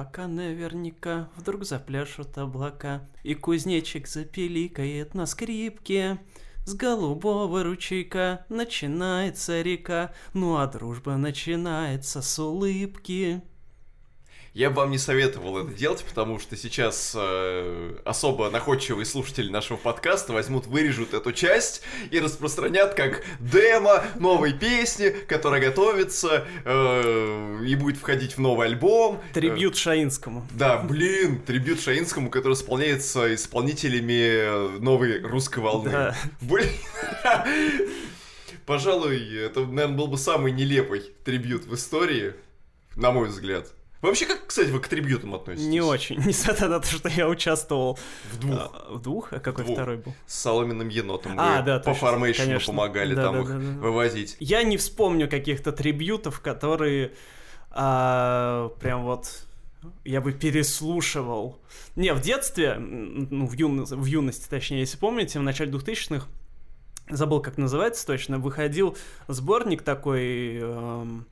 пока наверняка вдруг запляшут облака, и кузнечик запеликает на скрипке. С голубого ручейка начинается река, ну а дружба начинается с улыбки. Я бы вам не советовал это делать, потому что сейчас э, особо находчивые слушатели нашего подкаста возьмут, вырежут эту часть и распространят как демо новой песни, которая готовится э, и будет входить в новый альбом. Трибют Шаинскому. Да, блин, трибют Шаинскому, который исполняется исполнителями новой русской волны. Да. Блин. Пожалуй, это, наверное, был бы самый нелепый трибют в истории, на мой взгляд. Вообще, как, кстати, вы к трибьютам относитесь? Не очень, несмотря на то, что я участвовал В двух. а, в двух, а какой Двух. второй был? С соломенным енотом вы А, да, по точно, формейшну конечно. помогали Да, там да, их да, да. вывозить. Я не вспомню каких-то трибютов, которые а, прям вот я бы переслушивал. Не, в детстве, ну, в, юно- в юности, точнее, если помните, в начале 2000-х, забыл, как называется точно, выходил сборник такой, эм,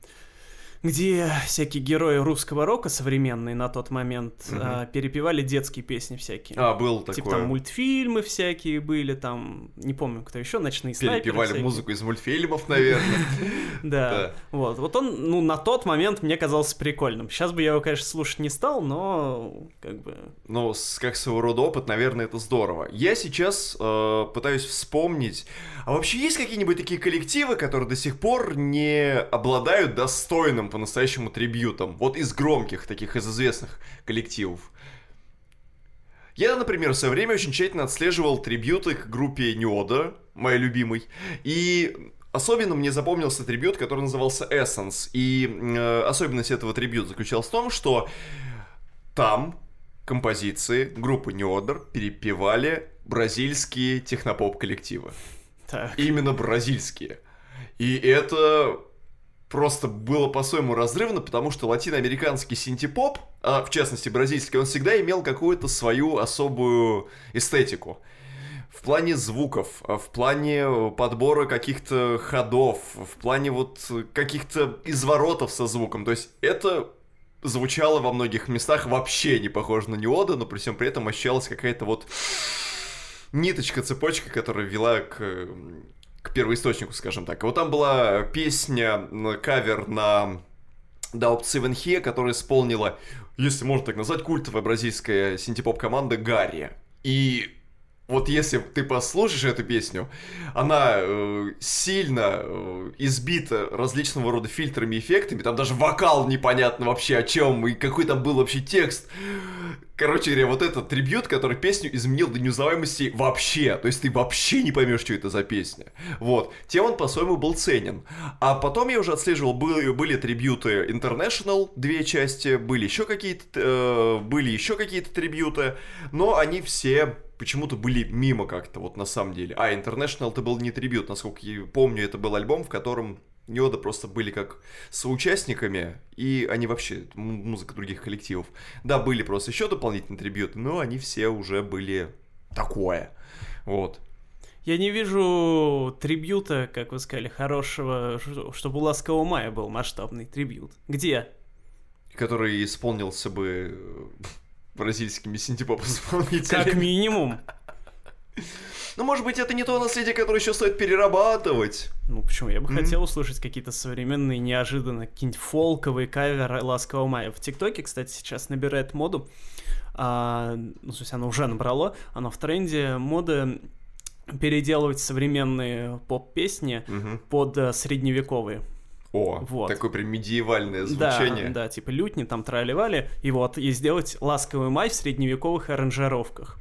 где всякие герои русского рока современные на тот момент Мгм. а, перепевали детские песни всякие. А, был такое. Типа там мультфильмы всякие были, там, не помню, кто еще, ночные снайперы. Перепевали всякие. музыку из мультфильмов, наверное. Да. Вот. Вот он, ну, на тот момент мне казался прикольным. Сейчас бы я его, конечно, слушать не стал, но как бы. Ну, как своего рода опыт, наверное, это здорово. Я сейчас э, пытаюсь вспомнить, а вообще есть какие-нибудь такие коллективы, которые до сих пор не обладают достойным по-настоящему трибьютом? Вот из громких таких, из известных коллективов. Я, например, в свое время очень тщательно отслеживал трибьюты к группе Неода, моей любимой, и особенно мне запомнился трибют, который назывался Essence, и э, особенность этого трибюта заключалась в том, что там композиции группы Неодер перепевали бразильские технопоп-коллективы. Так. Именно бразильские. И это просто было по-своему разрывно, потому что латиноамериканский синтепоп, а в частности бразильский, он всегда имел какую-то свою особую эстетику. В плане звуков, а в плане подбора каких-то ходов, в плане вот каких-то изворотов со звуком. То есть это звучало во многих местах вообще не похоже на неода, но при всем при этом ощущалась какая-то вот ниточка, цепочка, которая вела к, к первоисточнику, скажем так. Вот там была песня, кавер на Doubt Seven He, которая исполнила, если можно так назвать, культовая бразильская синтепоп-команда Гарри. И вот если ты послушаешь эту песню, она э, сильно э, избита различного рода фильтрами и эффектами, там даже вокал непонятно вообще о чем, и какой там был вообще текст. Короче говоря, вот этот трибют, который песню изменил до неузнаваемости вообще. То есть ты вообще не поймешь, что это за песня. Вот. Тем он по-своему был ценен. А потом я уже отслеживал, были, были трибюты International, две части, были еще какие-то, э, были еще какие-то трибюты, но они все почему-то были мимо как-то, вот на самом деле. А, International это был не трибют, насколько я помню, это был альбом, в котором Йода просто были как соучастниками, и они вообще, музыка других коллективов. Да, были просто еще дополнительные трибюты, но они все уже были такое. Вот. Я не вижу трибюта, как вы сказали, хорошего, чтобы у Ласкового Мая был масштабный трибют. Где? Который исполнился бы бразильскими синтепоп-исполнителями. Как минимум. Ну, может быть, это не то наследие, которое еще стоит перерабатывать. Ну почему? Я бы хотел услышать какие-то современные, неожиданно, какие-нибудь фолковые каверы Ласкового Мая. В ТикТоке, кстати, сейчас набирает моду. а, ну, то есть оно уже набрало. Оно в тренде моды переделывать современные поп-песни Мгм. под э, средневековые. О, Вот. такое прям медиевальное звучание. Да, да, типа лютни там траливали. И вот, и сделать ласковый май в средневековых аранжировках.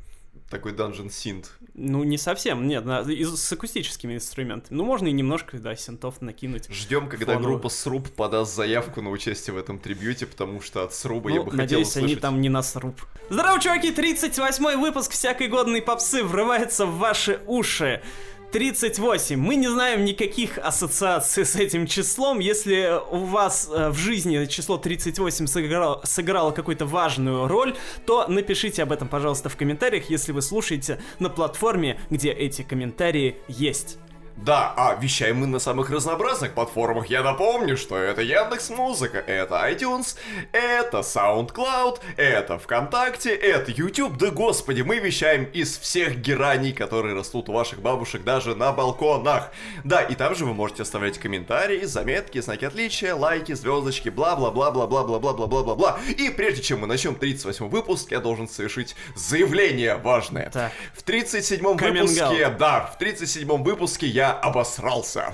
Такой Dungeon Synth. Ну, не совсем, нет, на- из- с акустическими инструментами. Ну, можно и немножко, да, синтов накинуть. Ждем, когда Фоново. группа Сруб подаст заявку на участие в этом трибьюте, потому что от Сруба я Ну, бы хотел надеюсь, они услышать. там не на сруб. Здорово, чуваки! 38-й выпуск всякой годной попсы врывается в ваши уши. 38. Мы не знаем никаких ассоциаций с этим числом. Если у вас э, в жизни число 38 сыграло, сыграло какую-то важную роль, то напишите об этом, пожалуйста, в комментариях, если вы слушаете на платформе, где эти комментарии есть. Да, а вещаем мы на самых разнообразных платформах. Я напомню, что это Яндекс Музыка, это iTunes, это SoundCloud, это ВКонтакте, это YouTube. Да господи, мы вещаем из всех гераний, которые растут у ваших бабушек даже на балконах. Да, и там же вы можете оставлять комментарии, заметки, знаки отличия, лайки, звездочки, бла-бла-бла-бла-бла-бла-бла-бла-бла-бла. И прежде чем мы начнем 38 выпуск, я должен совершить заявление важное. Так. В 37-м Coming выпуске, out. да, в 37-м выпуске я обосрался.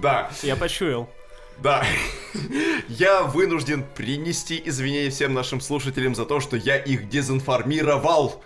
Да, Я почуял. да. Я вынужден принести извинения всем нашим слушателям за то, что я их дезинформировал.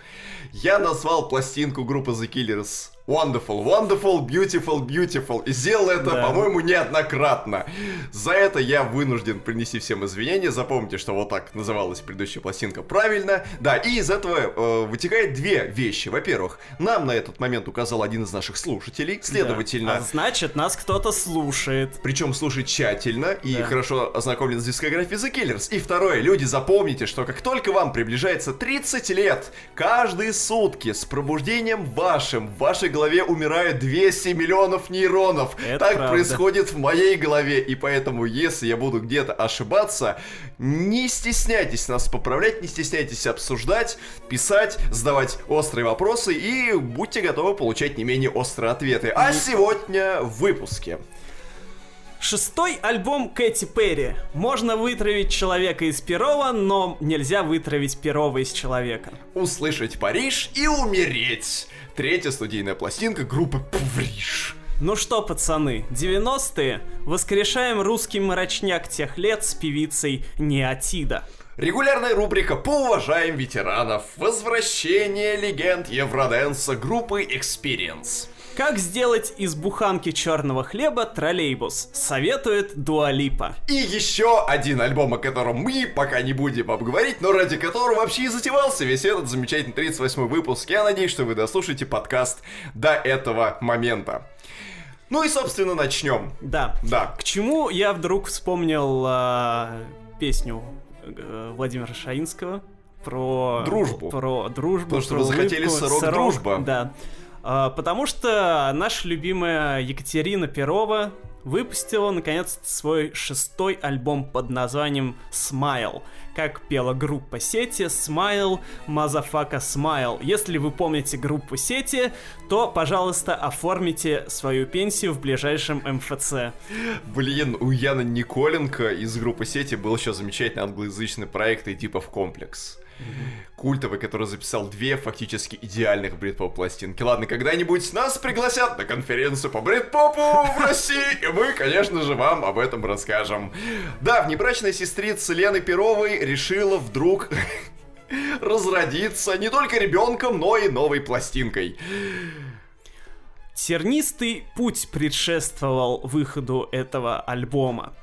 Я назвал пластинку группы The Killers Wonderful, Wonderful, Beautiful, Beautiful. И сделал это, Да. по-моему, неоднократно. За это я вынужден принести всем извинения. Запомните, что вот так называлась предыдущая пластинка правильно. Да, и из этого э, вытекает две вещи. Во-первых, нам на этот момент указал один из наших слушателей. Следовательно, Да. А значит, нас кто-то слушает. причем слушать тщательно и Да. хорошо ознакомлен с дискографией The Killers. И второе, люди, запомните, что как только вам приближается 30 лет, каждые сутки с пробуждением вашим вашей голове умирает 200 миллионов нейронов. Это так правда. происходит в моей голове. И поэтому, если я буду где-то ошибаться, не стесняйтесь нас поправлять, не стесняйтесь обсуждать, писать, задавать острые вопросы и будьте готовы получать не менее острые ответы. А сегодня в выпуске. Шестой альбом Кэти Перри. Можно вытравить человека из Перова, но нельзя вытравить Перова из человека. Услышать Париж и умереть. Третья студийная пластинка группы Пвриш. Ну что, пацаны, 90-е, воскрешаем русский мрачняк тех лет с певицей Неотида. Регулярная рубрика «Поуважаем ветеранов». Возвращение легенд Евроденса группы Experience. Как сделать из буханки черного хлеба троллейбус? Советует Дуалипа. И еще один альбом, о котором мы пока не будем обговорить, но ради которого вообще и затевался весь этот замечательный 38 выпуск. Я надеюсь, что вы дослушаете подкаст до этого момента. Ну и, собственно, начнем. Да. Да. К чему я вдруг вспомнил а, песню э, Владимира Шаинского про Дружбу. Про дружбу. Потому что про вы захотели улыбку, сырок дружба. Да. А, потому что наша любимая Екатерина Перова выпустила наконец свой шестой альбом под названием Smile. Как пела группа Сети, Smile, Motherfucker Smile. Если вы помните группу Сети, то, пожалуйста, оформите свою пенсию в ближайшем МФЦ. Блин, у Яна Николенко из группы Сети был еще замечательный англоязычный проект Deep of Complex. Культовый, который записал две фактически идеальных брит-поп пластинки. Ладно, когда-нибудь нас пригласят на конференцию по брит-попу в России, и мы, конечно же, вам об этом расскажем. Да, внебрачная сестрица Лены Перовой решила вдруг разродиться не только ребенком, но и новой пластинкой. Тернистый путь предшествовал выходу этого альбома.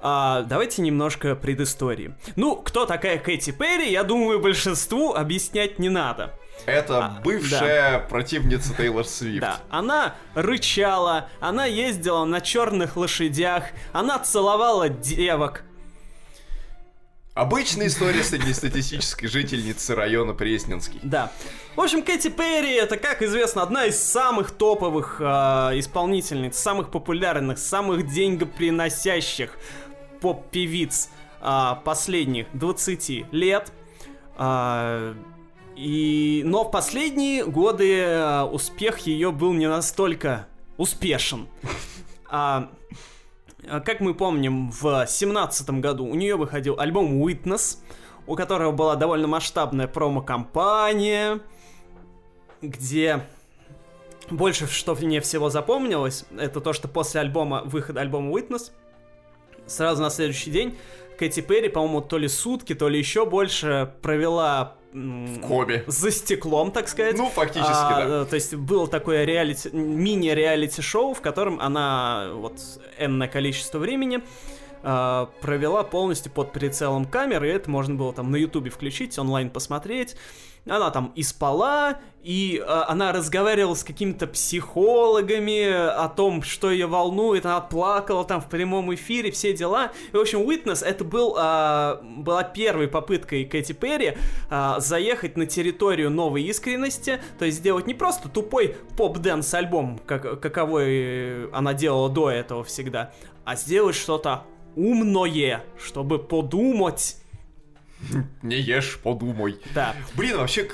А, давайте немножко предыстории. Ну, кто такая Кэти Перри, я думаю, большинству объяснять не надо. Это А, бывшая противница Тейлор Свифт. Да, она рычала, она ездила на черных лошадях, она целовала девок. Обычная история среднестатистической жительницы района Пресненский. Да. В общем, Кэти Перри это, как известно, одна из самых топовых а, исполнительниц, самых популярных, самых деньгоприносящих поп-певиц а, последних 20 лет. А, и... Но в последние годы а, успех ее был не настолько успешен. А, как мы помним, в семнадцатом году у нее выходил альбом Witness, у которого была довольно масштабная промо-компания, где больше что мне всего запомнилось, это то, что после альбома, выхода альбома Witness, сразу на следующий день Кэти Перри, по-моему, то ли сутки, то ли еще больше провела м, Коме. за стеклом, так сказать. Ну, фактически, А, да. э, То есть было такое реалити, мини-реалити-шоу, в котором она вот энное количество времени э, провела полностью под прицелом камеры, и это можно было там на ютубе включить, онлайн посмотреть. Она там и спала, и э, она разговаривала с какими-то психологами о том, что ее волнует, она плакала там в прямом эфире, все дела. И, в общем, Witness это был, э, была первой попыткой Кэти Перри э, заехать на территорию новой искренности, то есть сделать не просто тупой поп-дэнс альбом, как, каковой она делала до этого всегда, а сделать что-то умное, чтобы подумать Не ешь, подумай. Да. Блин, вообще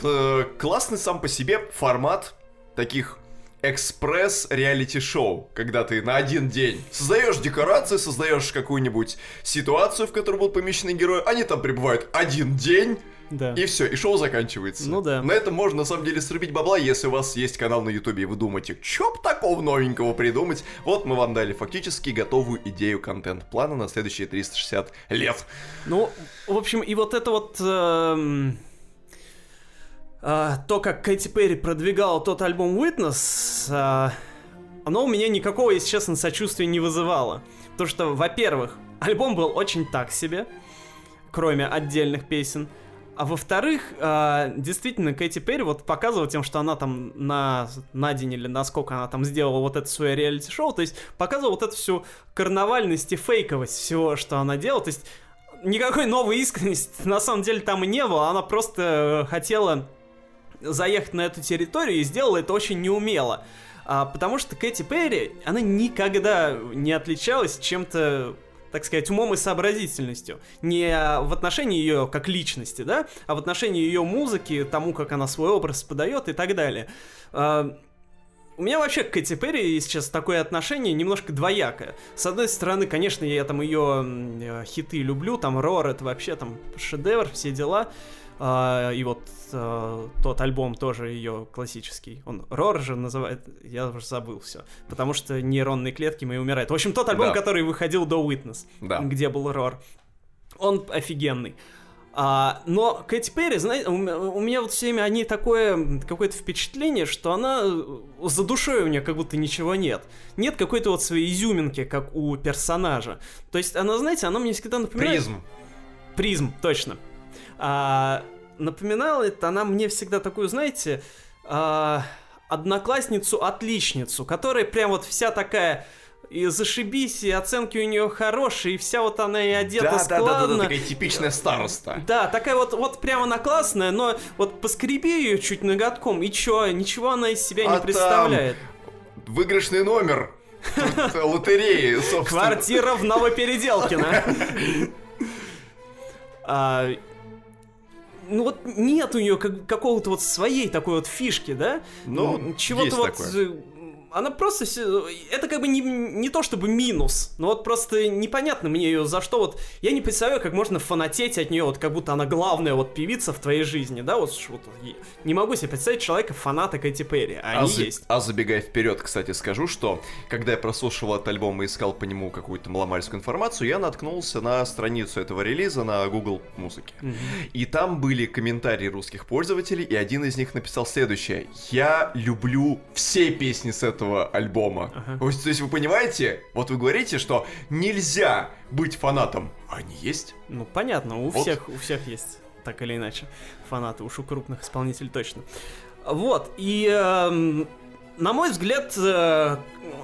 классный сам по себе формат таких экспресс реалити-шоу, когда ты на один день создаешь декорации, создаешь какую-нибудь ситуацию, в которой будут помещены герои, они там пребывают один день, Да. и все, и шоу заканчивается. Ну да. На этом можно на самом деле срубить бабла, если у вас есть канал на ютубе, и вы думаете, чё б такого новенького придумать? Вот мы вам дали фактически готовую идею контент-плана на следующие 360 лет. Ну, в общем, и вот это вот... эм, а, то, как Кэти Перри продвигала тот альбом Witness, а, оно у меня никакого, если честно, сочувствия не вызывало. Потому что, во-первых, альбом был очень так себе, кроме отдельных песен. А во-вторых, а, действительно, Кэти Перри вот показывала тем, что она там на, на день или на сколько она там сделала вот это свое реалити-шоу, то есть показывала вот эту всю карнавальность и фейковость всего, что она делала. То есть никакой новой искренности на самом деле там и не было, она просто э, хотела заехать на эту территорию и сделала это очень неумело. А, потому что Кэти Перри, она никогда не отличалась чем-то так сказать, умом и сообразительностью. Не в отношении ее как личности, да, а в отношении ее музыки, тому, как она свой образ подает и так далее. А, у меня вообще к Кэти Перри сейчас такое отношение немножко двоякое. С одной стороны, конечно, я там ее хиты люблю, там Рор это вообще там шедевр, все дела. А, и вот а, тот альбом тоже ее классический. Он Рор же называет, я уже забыл все. Потому что нейронные клетки мои умирают. В общем, тот альбом, Да. который выходил до Witness, Да. где был Рор. Он офигенный. А, но Кэти Перри, знаете, у, у меня вот все время они такое какое-то впечатление, что она э, за душой у нее как будто ничего нет. Нет какой-то вот своей изюминки, как у персонажа. То есть она, знаете, она мне всегда напоминает... Призм. Призм, точно. А, напоминала это она мне всегда такую, знаете, а, одноклассницу-отличницу, которая прям вот вся такая и зашибись, и оценки у нее хорошие, и вся вот она и одета Да, да, да, да, складно. да, такая типичная староста. Да, такая вот, вот прям она классная, но вот поскреби ее чуть ноготком, и чё, ничего она из себя А не там представляет. Выигрышный номер э, лотереи, собственно. Квартира в Новопеределкино. Ну вот нет у нее какого-то вот своей такой вот фишки, да? Ну, чего-то вот. такое. Она просто всё- это как бы не, не то чтобы минус, но вот просто непонятно мне ее за что вот я не представляю, как можно фанатеть от нее, вот как будто она главная вот певица в твоей жизни, да, вот, вот не могу себе представить человека фаната Кэти Перри, а они а, за- есть. а забегая вперед, кстати, скажу, что когда я прослушивал этот альбом и искал по нему какую-то маломальскую информацию, я наткнулся на страницу этого релиза на Google Музыке. И там были комментарии русских пользователей, и один из них написал следующее. Я люблю все песни с этого альбома. Ага. То есть, вы понимаете, вот вы говорите, что нельзя быть фанатом. А они есть. Ну, понятно, у Вот. всех, у всех есть, так или иначе, фанаты, уж у крупных исполнителей точно. Вот, и эм, на мой взгляд, э,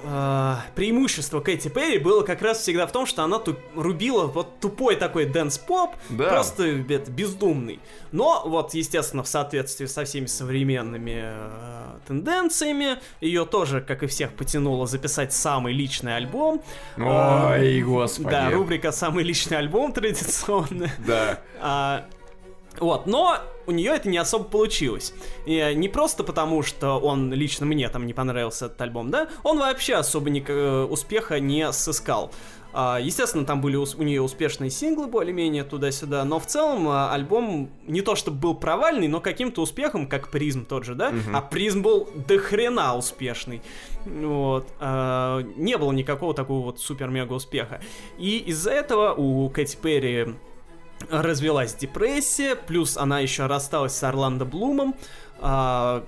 э, преимущество Кэти Перри было как раз всегда в том, что она ту- рубила вот тупой такой дэнс-поп, Да. просто это, бездумный. Но вот, естественно, в соответствии со всеми современными э, тенденциями, ее тоже, как и всех, потянуло записать самый личный альбом. Ой, Э, господи. Да, рубрика «Самый личный альбом» традиционная. Да. А, вот, но у нее это не особо получилось. И не просто потому, что он лично мне там не понравился этот альбом, да, он вообще особо ни- э, успеха не сыскал. А, Естественно, там были у нее успешные синглы более-менее туда-сюда, но в целом а, альбом не то чтобы был провальный, но каким-то успехом, как Призм тот же, да? Мгм. А Призм был до хрена успешный. Вот. Не было никакого такого вот супер-мега успеха. И из-за этого у Кэти Перри развелась депрессия, плюс она еще рассталась с Орландо Блумом. а,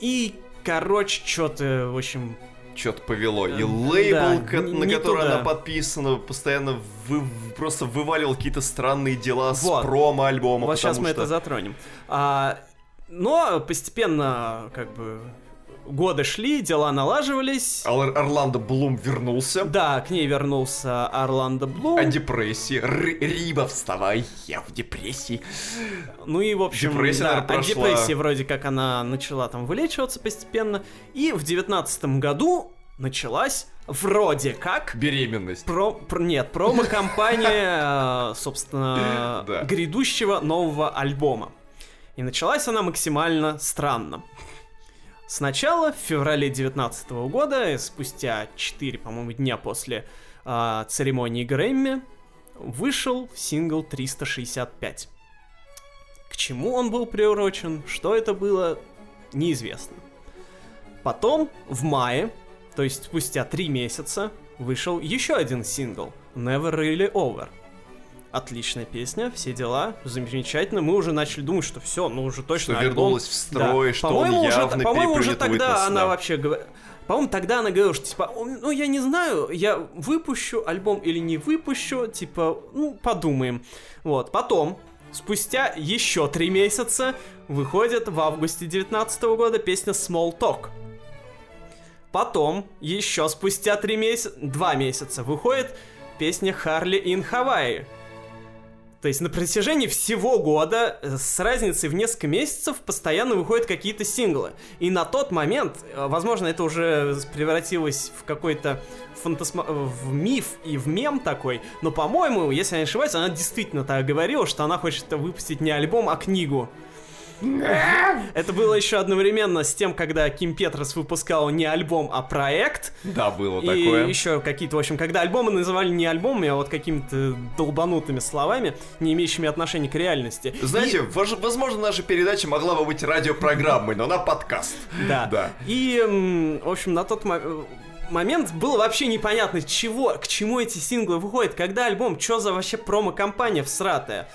и, короче, что-то, в общем, что-то повело. И Э, лейбл, да, ко- на не который туда. она подписана, постоянно вы- просто вываливал какие-то странные дела Вот. с промо-альбома. Вот сейчас мы что- это затронем. А, но постепенно, как бы, годы шли, дела налаживались. Ор- Орландо Блум вернулся. Да, к ней вернулся Орландо Блум. О депрессии. Р- Риба, вставай, я в депрессии. Ну и, в общем, Депрессия, да, наверное, от прошла. депрессии вроде как она начала там вылечиваться постепенно. И в девятнадцатом году началась вроде как Беременность. Про, про- нет, промо-компания, э, собственно, грядущего нового альбома. И началась она максимально странно. Сначала, в феврале 19 года, спустя 4, по-моему, дня после э, церемонии Грэмми, вышел сингл 365. К чему он был приурочен, что это было, неизвестно. Потом, в мае, то есть спустя три месяца, вышел еще один сингл Never Really Over. Отличная песня, все дела, замечательно. Мы уже начали думать, что все, ну уже точно Что альбом. вернулась в строй, Да. что по-моему, он уже, явно по-моему, уже тогда Уитнес, она да. вообще говорила... По-моему, тогда она говорила, что типа, ну я не знаю, я выпущу альбом или не выпущу, типа, ну подумаем. Вот, потом, спустя еще три месяца, выходит в августе 19 года песня Small Talk. Потом, еще спустя три месяца, два месяца, выходит песня Харли in Hawaii. То есть на протяжении всего года э, с разницей в несколько месяцев постоянно выходят какие-то синглы. И на тот момент, э, возможно, это уже превратилось в какой-то фантасма... в миф и в мем такой, но, по-моему, если я не ошибаюсь, она действительно так говорила, что она хочет выпустить не альбом, а книгу. Это было еще одновременно с тем, когда Ким Петрос выпускал не альбом, а проект. Да, было И такое. еще какие-то, в общем, когда альбомы называли не альбомами, а вот какими-то долбанутыми словами, не имеющими отношения к реальности. Знаете, вож- возможно, наша передача могла бы быть радиопрограммой, но она подкаст. И- да. Да. И, в общем, на тот мо- момент было вообще непонятно, чего, к чему эти синглы выходят, когда альбом, что за вообще промо-компания всратая.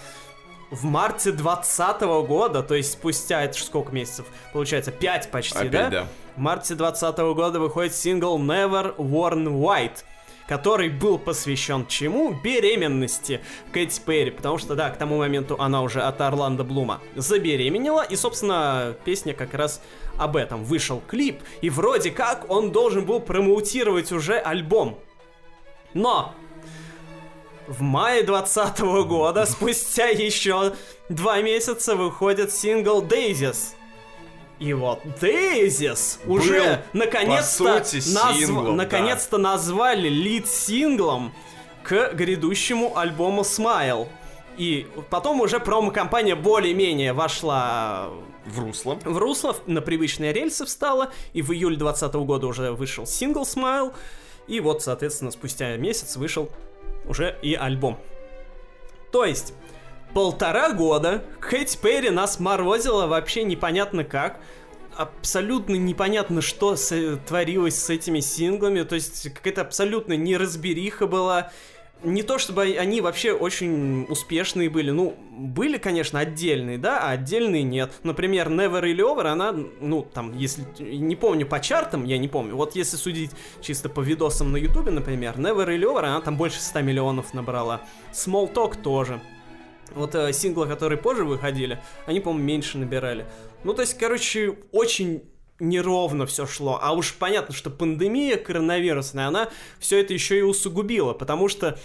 В марте 20 года, то есть спустя, это ж сколько месяцев, получается, 5 почти, Опять да? да. В марте 20 года выходит сингл Never Worn White, который был посвящен чему? Беременности Кэти Перри, потому что, да, к тому моменту она уже от Орландо Блума забеременела, и, собственно, песня как раз об этом. Вышел клип, и вроде как он должен был промоутировать уже альбом. Но в мае 20 года, спустя еще два месяца, выходит сингл Daisies. И вот Daisies уже наконец-то, сути, синглом, да. назвали лид-синглом к грядущему альбому Smile. И потом уже промо-компания более-менее вошла В русло. в русло, на привычные рельсы встала, и в июле 2020 года уже вышел сингл Smile, и вот, соответственно, спустя месяц вышел уже и альбом. То есть, полтора года Кэти Перри нас морозила вообще непонятно как, абсолютно непонятно, что с- творилось с этими синглами, то есть какая-то абсолютно неразбериха была, не то чтобы они вообще очень успешные были, ну, были, конечно, отдельные, да, а отдельные нет. Например, Never Really Over, она, ну, там, если, не помню по чартам, я не помню, вот если судить чисто по видосам на ютубе, например, Never Really Over, она там больше 100 миллионов набрала. Small Talk тоже. Вот э, синглы, которые позже выходили, они, по-моему, меньше набирали. Ну, то есть, короче, очень неровно все шло. А уж понятно, что пандемия коронавирусная, она все это еще и усугубила, потому что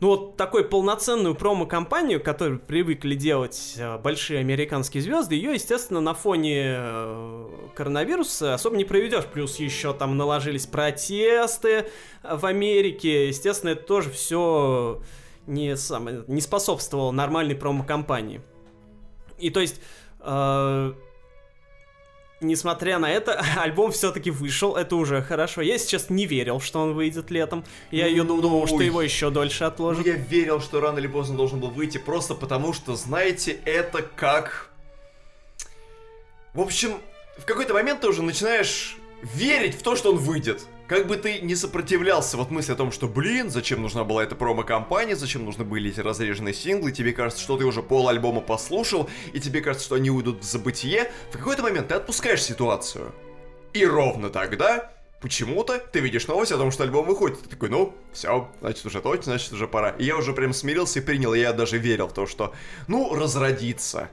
ну вот такой полноценную промо-компанию, которую привыкли делать э, большие американские звезды, ее, естественно, на фоне э, коронавируса особо не проведешь. Плюс еще там наложились протесты э, в Америке. Естественно, это тоже все не, самое, не способствовало нормальной промо-компании. И то есть... э, Несмотря на это, альбом все-таки вышел, это уже хорошо. Я сейчас не верил, что он выйдет летом. Я ее Ну, думал, что его еще дольше Ну, отложат. я верил, что рано или поздно должен был выйти, просто потому что, знаете, это как... В общем, в какой-то момент ты уже начинаешь верить в то, что он выйдет. Как бы ты не сопротивлялся вот мысли о том, что, блин, зачем нужна была эта промо-компания, зачем нужны были эти разреженные синглы, тебе кажется, что ты уже пол альбома послушал, и тебе кажется, что они уйдут в забытие, в какой-то момент ты отпускаешь ситуацию. И ровно тогда почему-то ты видишь новость о том, что альбом выходит. Ты такой, ну, все, значит, уже точно, значит, уже пора. И я уже прям смирился и принял, и я даже верил в то, что, ну, разродится.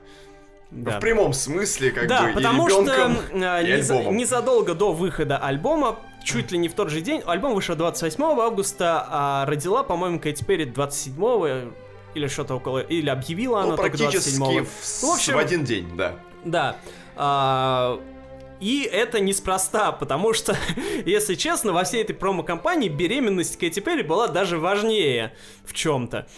Да. В прямом смысле, как да, бы, потому и ребенком, что э, и альбомом. незадолго до выхода альбома, чуть ли не в тот же день, альбом вышел 28 августа, а родила, по-моему, Кэти Перри 27 или что-то около, или объявила Ну, она только практически 27 в, Ну, в общем- в один день, да. Да. А, и это неспроста, потому что, если честно, во всей этой промо-компании беременность Кэти Перри была даже важнее в чем-то,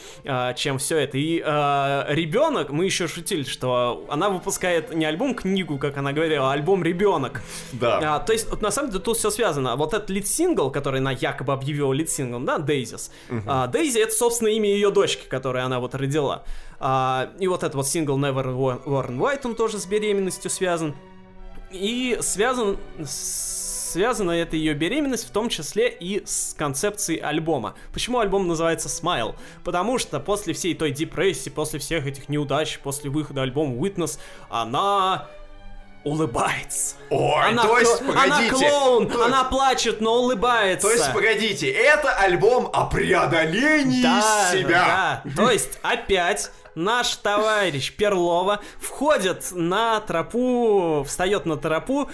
чем все это. И а, ребенок, мы еще шутили, что она выпускает не альбом-книгу, как она говорила, а альбом-ребенок. Да. А, то есть, вот, на самом деле, тут все связано. Вот этот лид-сингл, который она якобы объявила лид-синглом, да, Дейзис. А, Дейзи это, собственно, имя ее дочки, которую она вот родила. А, и вот этот вот сингл Never Worn White, он тоже с беременностью связан. И связан, связана эта ее беременность в том числе и с концепцией альбома. Почему альбом называется Smile? Потому что после всей той депрессии, после всех этих неудач, после выхода альбома Witness, она улыбается. Ой, она, то есть, погодите. она клоун, то, она плачет, но улыбается. то есть, погодите, это альбом о преодолении да, себя. да. То есть опять наш товарищ Перлова входит на тропу, встает на тропу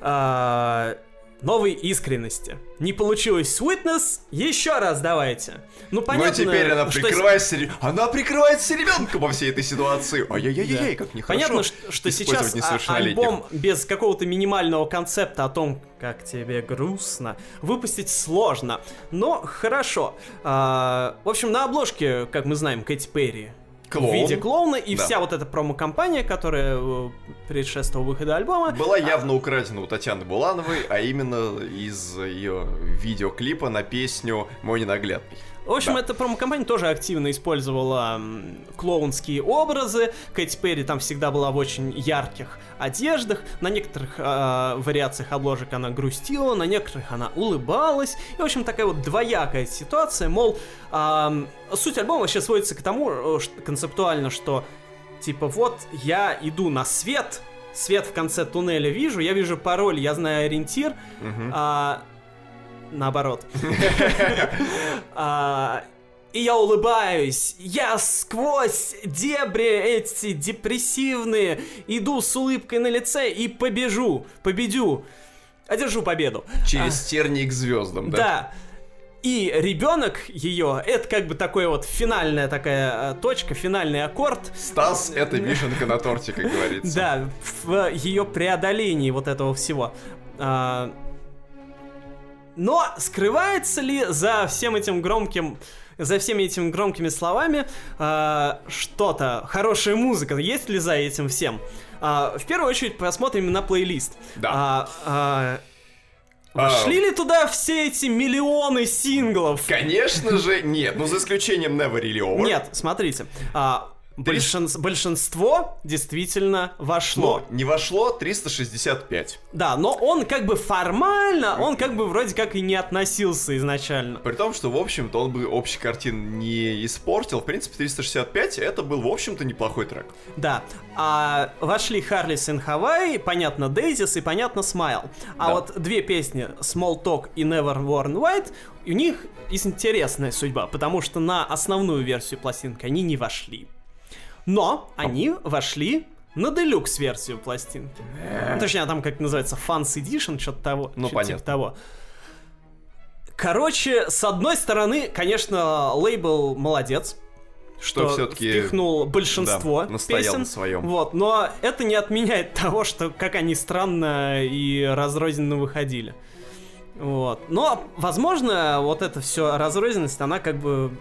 а, новой искренности. Не получилось с Witness, еще раз давайте. Ну понятно. Но теперь она что прикрывается, ре- она прикрывается ребенком во всей этой ситуации. Ай-яй-яй-яй, как нехорошо. Понятно, что, что сейчас а- альбом без какого-то минимального концепта о том, как тебе грустно, выпустить сложно. Но хорошо. А, в общем, на обложке, как мы знаем, Кэти Перри Клоун. в виде клоуна, и Да. вся вот эта промо-компания, которая э, предшествовала выходу альбома. Была явно украдена у Татьяны Булановой, а именно из ее видеоклипа на песню «Мой ненаглядный». В общем, Да. эта промо-компания тоже активно использовала клоунские образы. Кэти Перри там всегда была в очень ярких одеждах. На некоторых э, вариациях обложек она грустила, на некоторых она улыбалась. И, в общем, такая вот двоякая ситуация. Мол, ам, суть альбома вообще сводится к тому, э, ш- концептуально, что типа вот я иду на свет, свет в конце туннеля вижу, я вижу пароль, я знаю ориентир, Мгм. а, наоборот. А, И я улыбаюсь. Я сквозь дебри эти депрессивные иду с улыбкой на лице и побежу, победю, одержу победу. Через тернии к звездам, да? Да. И ребенок ее, это как бы такой вот финальная такая э, точка, финальный аккорд. Стас — это вишенка на торте, как говорится. Да, в ее преодолении вот этого всего. Но скрывается ли за всем этим громким за всеми этими громкими словами а, что-то, хорошая музыка, есть ли за этим всем? А, в первую очередь посмотрим на плейлист. Да. А, А. Вошли ли туда все эти миллионы синглов? Конечно же, нет. Ну, за исключением Never Really Over. Нет, смотрите. а, большинс- большинство действительно вошло. Но не вошло 365. Да, но он как бы формально, он как бы вроде как и не относился изначально. При том, что, в общем-то, он бы общей картины не испортил. В принципе, 365 это был, в общем-то, неплохой трек. Да. А вошли Харлис и Hawaii, понятно, Дейзис и понятно, Смайл. А Да. вот две песни Small Talk и Never Worn White, у них есть интересная судьба, потому что на основную версию пластинки они не вошли. Но они вошли на делюкс версию пластинки. Ну, точнее, там как называется Fans Edition, что-то того. Ну, что-то понятно. Типа того. Короче, с одной стороны, конечно, лейбл молодец, Что что всё-таки, впихнул большинство да, настоял песен. на своем. Вот, но это не отменяет того, что как они странно и разрозненно выходили. Вот. Но, возможно, вот эта все разрозненность, она как бы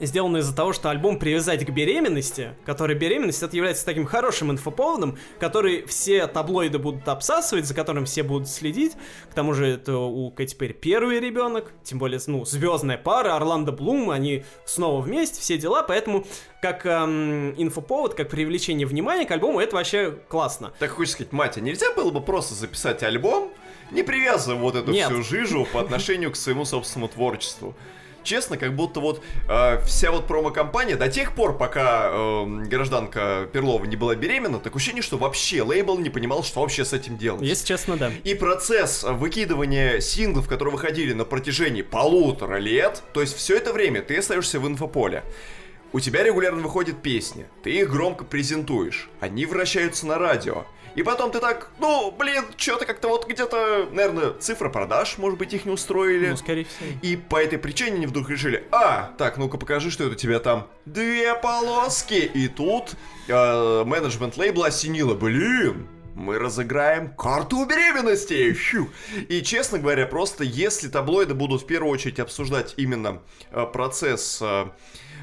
сделана из-за того, что альбом привязать к беременности, который беременность, это является таким хорошим инфоповодом, который все таблоиды будут обсасывать, за которым все будут следить. К тому же это у Кэти Перри первый ребенок, тем более, ну, звездная пара, Орландо Блум, они снова вместе, все дела, поэтому как эм, инфоповод, как привлечение внимания к альбому, это вообще классно. Так хочешь сказать, мать, а нельзя было бы просто записать альбом, не привязывая вот эту Нет. всю жижу по отношению к своему собственному творчеству? Честно, как будто вот э, вся вот промо-компания до тех пор, пока э, гражданка Перлова не была беременна, так ощущение, что вообще лейбл не понимал, что вообще с этим делать. Если честно, да. И процесс выкидывания синглов, которые выходили на протяжении полутора лет, то есть все это время ты остаешься в инфополе. У тебя регулярно выходят песни, ты их громко презентуешь, они вращаются на радио. И потом ты так, ну, блин, что-то как-то вот где-то, наверное, цифра продаж, может быть, их не устроили. Ну, скорее всего. И по этой причине они вдруг решили, а, так, ну-ка покажи, что это у тебя там две полоски. И тут э, менеджмент лейбла осенило, блин, мы разыграем карту беременности. Фью. И, честно говоря, просто если таблоиды будут в первую очередь обсуждать именно э, процесс... Э,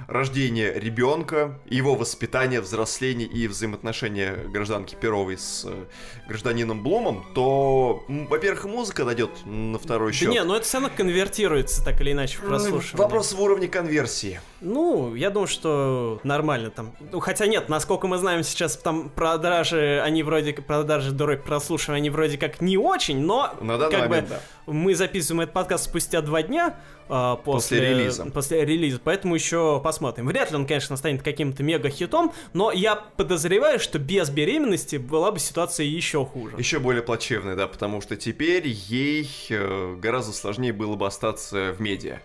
рождения ребенка, его воспитание, взросление и взаимоотношения гражданки Перовой с э, гражданином Блумом, то, во-первых, музыка дойдет на второй счет. Да не, но ну это все равно конвертируется так или иначе в прослушивание. Вопрос в уровне конверсии. Ну, я думаю, что нормально там. Ну, хотя нет, насколько мы знаем сейчас, там продажи, они вроде как, продажи дорог прослушивания, они вроде как не очень, но на данный как момент, бы да. Мы записываем этот подкаст спустя два дня, а, после, После релиза. После релиза, поэтому еще посмотрим. Вряд ли он, конечно, станет каким-то мега-хитом, но я подозреваю, что без беременности была бы ситуация еще хуже. Еще более плачевная, да, потому что теперь ей э, гораздо сложнее было бы остаться в медиа.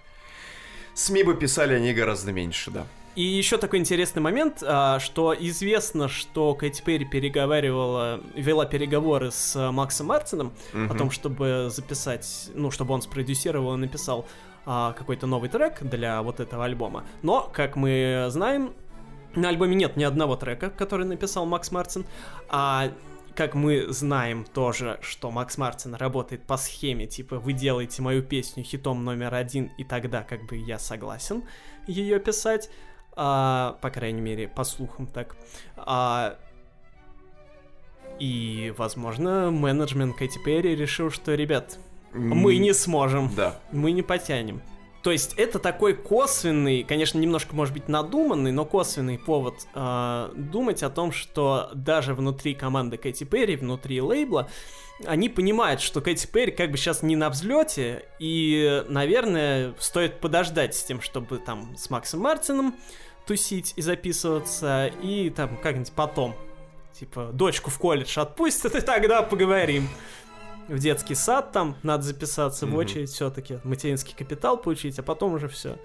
СМИ бы писали они гораздо меньше, да. И еще такой интересный момент, а, что известно, что Кэти Перри переговаривала, вела переговоры с э, Максом Мартином Мгм. о том, чтобы записать, ну, чтобы он спродюсировал и написал а, какой-то новый трек для вот этого альбома. Но, как мы знаем, на альбоме нет ни одного трека, который написал Макс Мартин, а как мы знаем тоже, что Макс Мартин работает по схеме, типа, вы делаете мою песню хитом номер один, и тогда как бы я согласен ее писать, а, по крайней мере, по слухам так. А, и, возможно, менеджмент Кэти Перри решил, что, ребят, мы не сможем, Да. мы не потянем. То есть это такой косвенный, конечно, немножко, может быть, надуманный, но косвенный повод э, думать о том, что даже внутри команды Кэти Перри, внутри лейбла, они понимают, что Кэти Перри как бы сейчас не на взлете, и, наверное, стоит подождать с тем, чтобы там с Максом Мартином тусить и записываться, и там как-нибудь потом, типа, дочку в колледж отпустят, и тогда поговорим в детский сад там надо записаться в Мгм. очередь все-таки, материнский капитал получить, а потом уже все.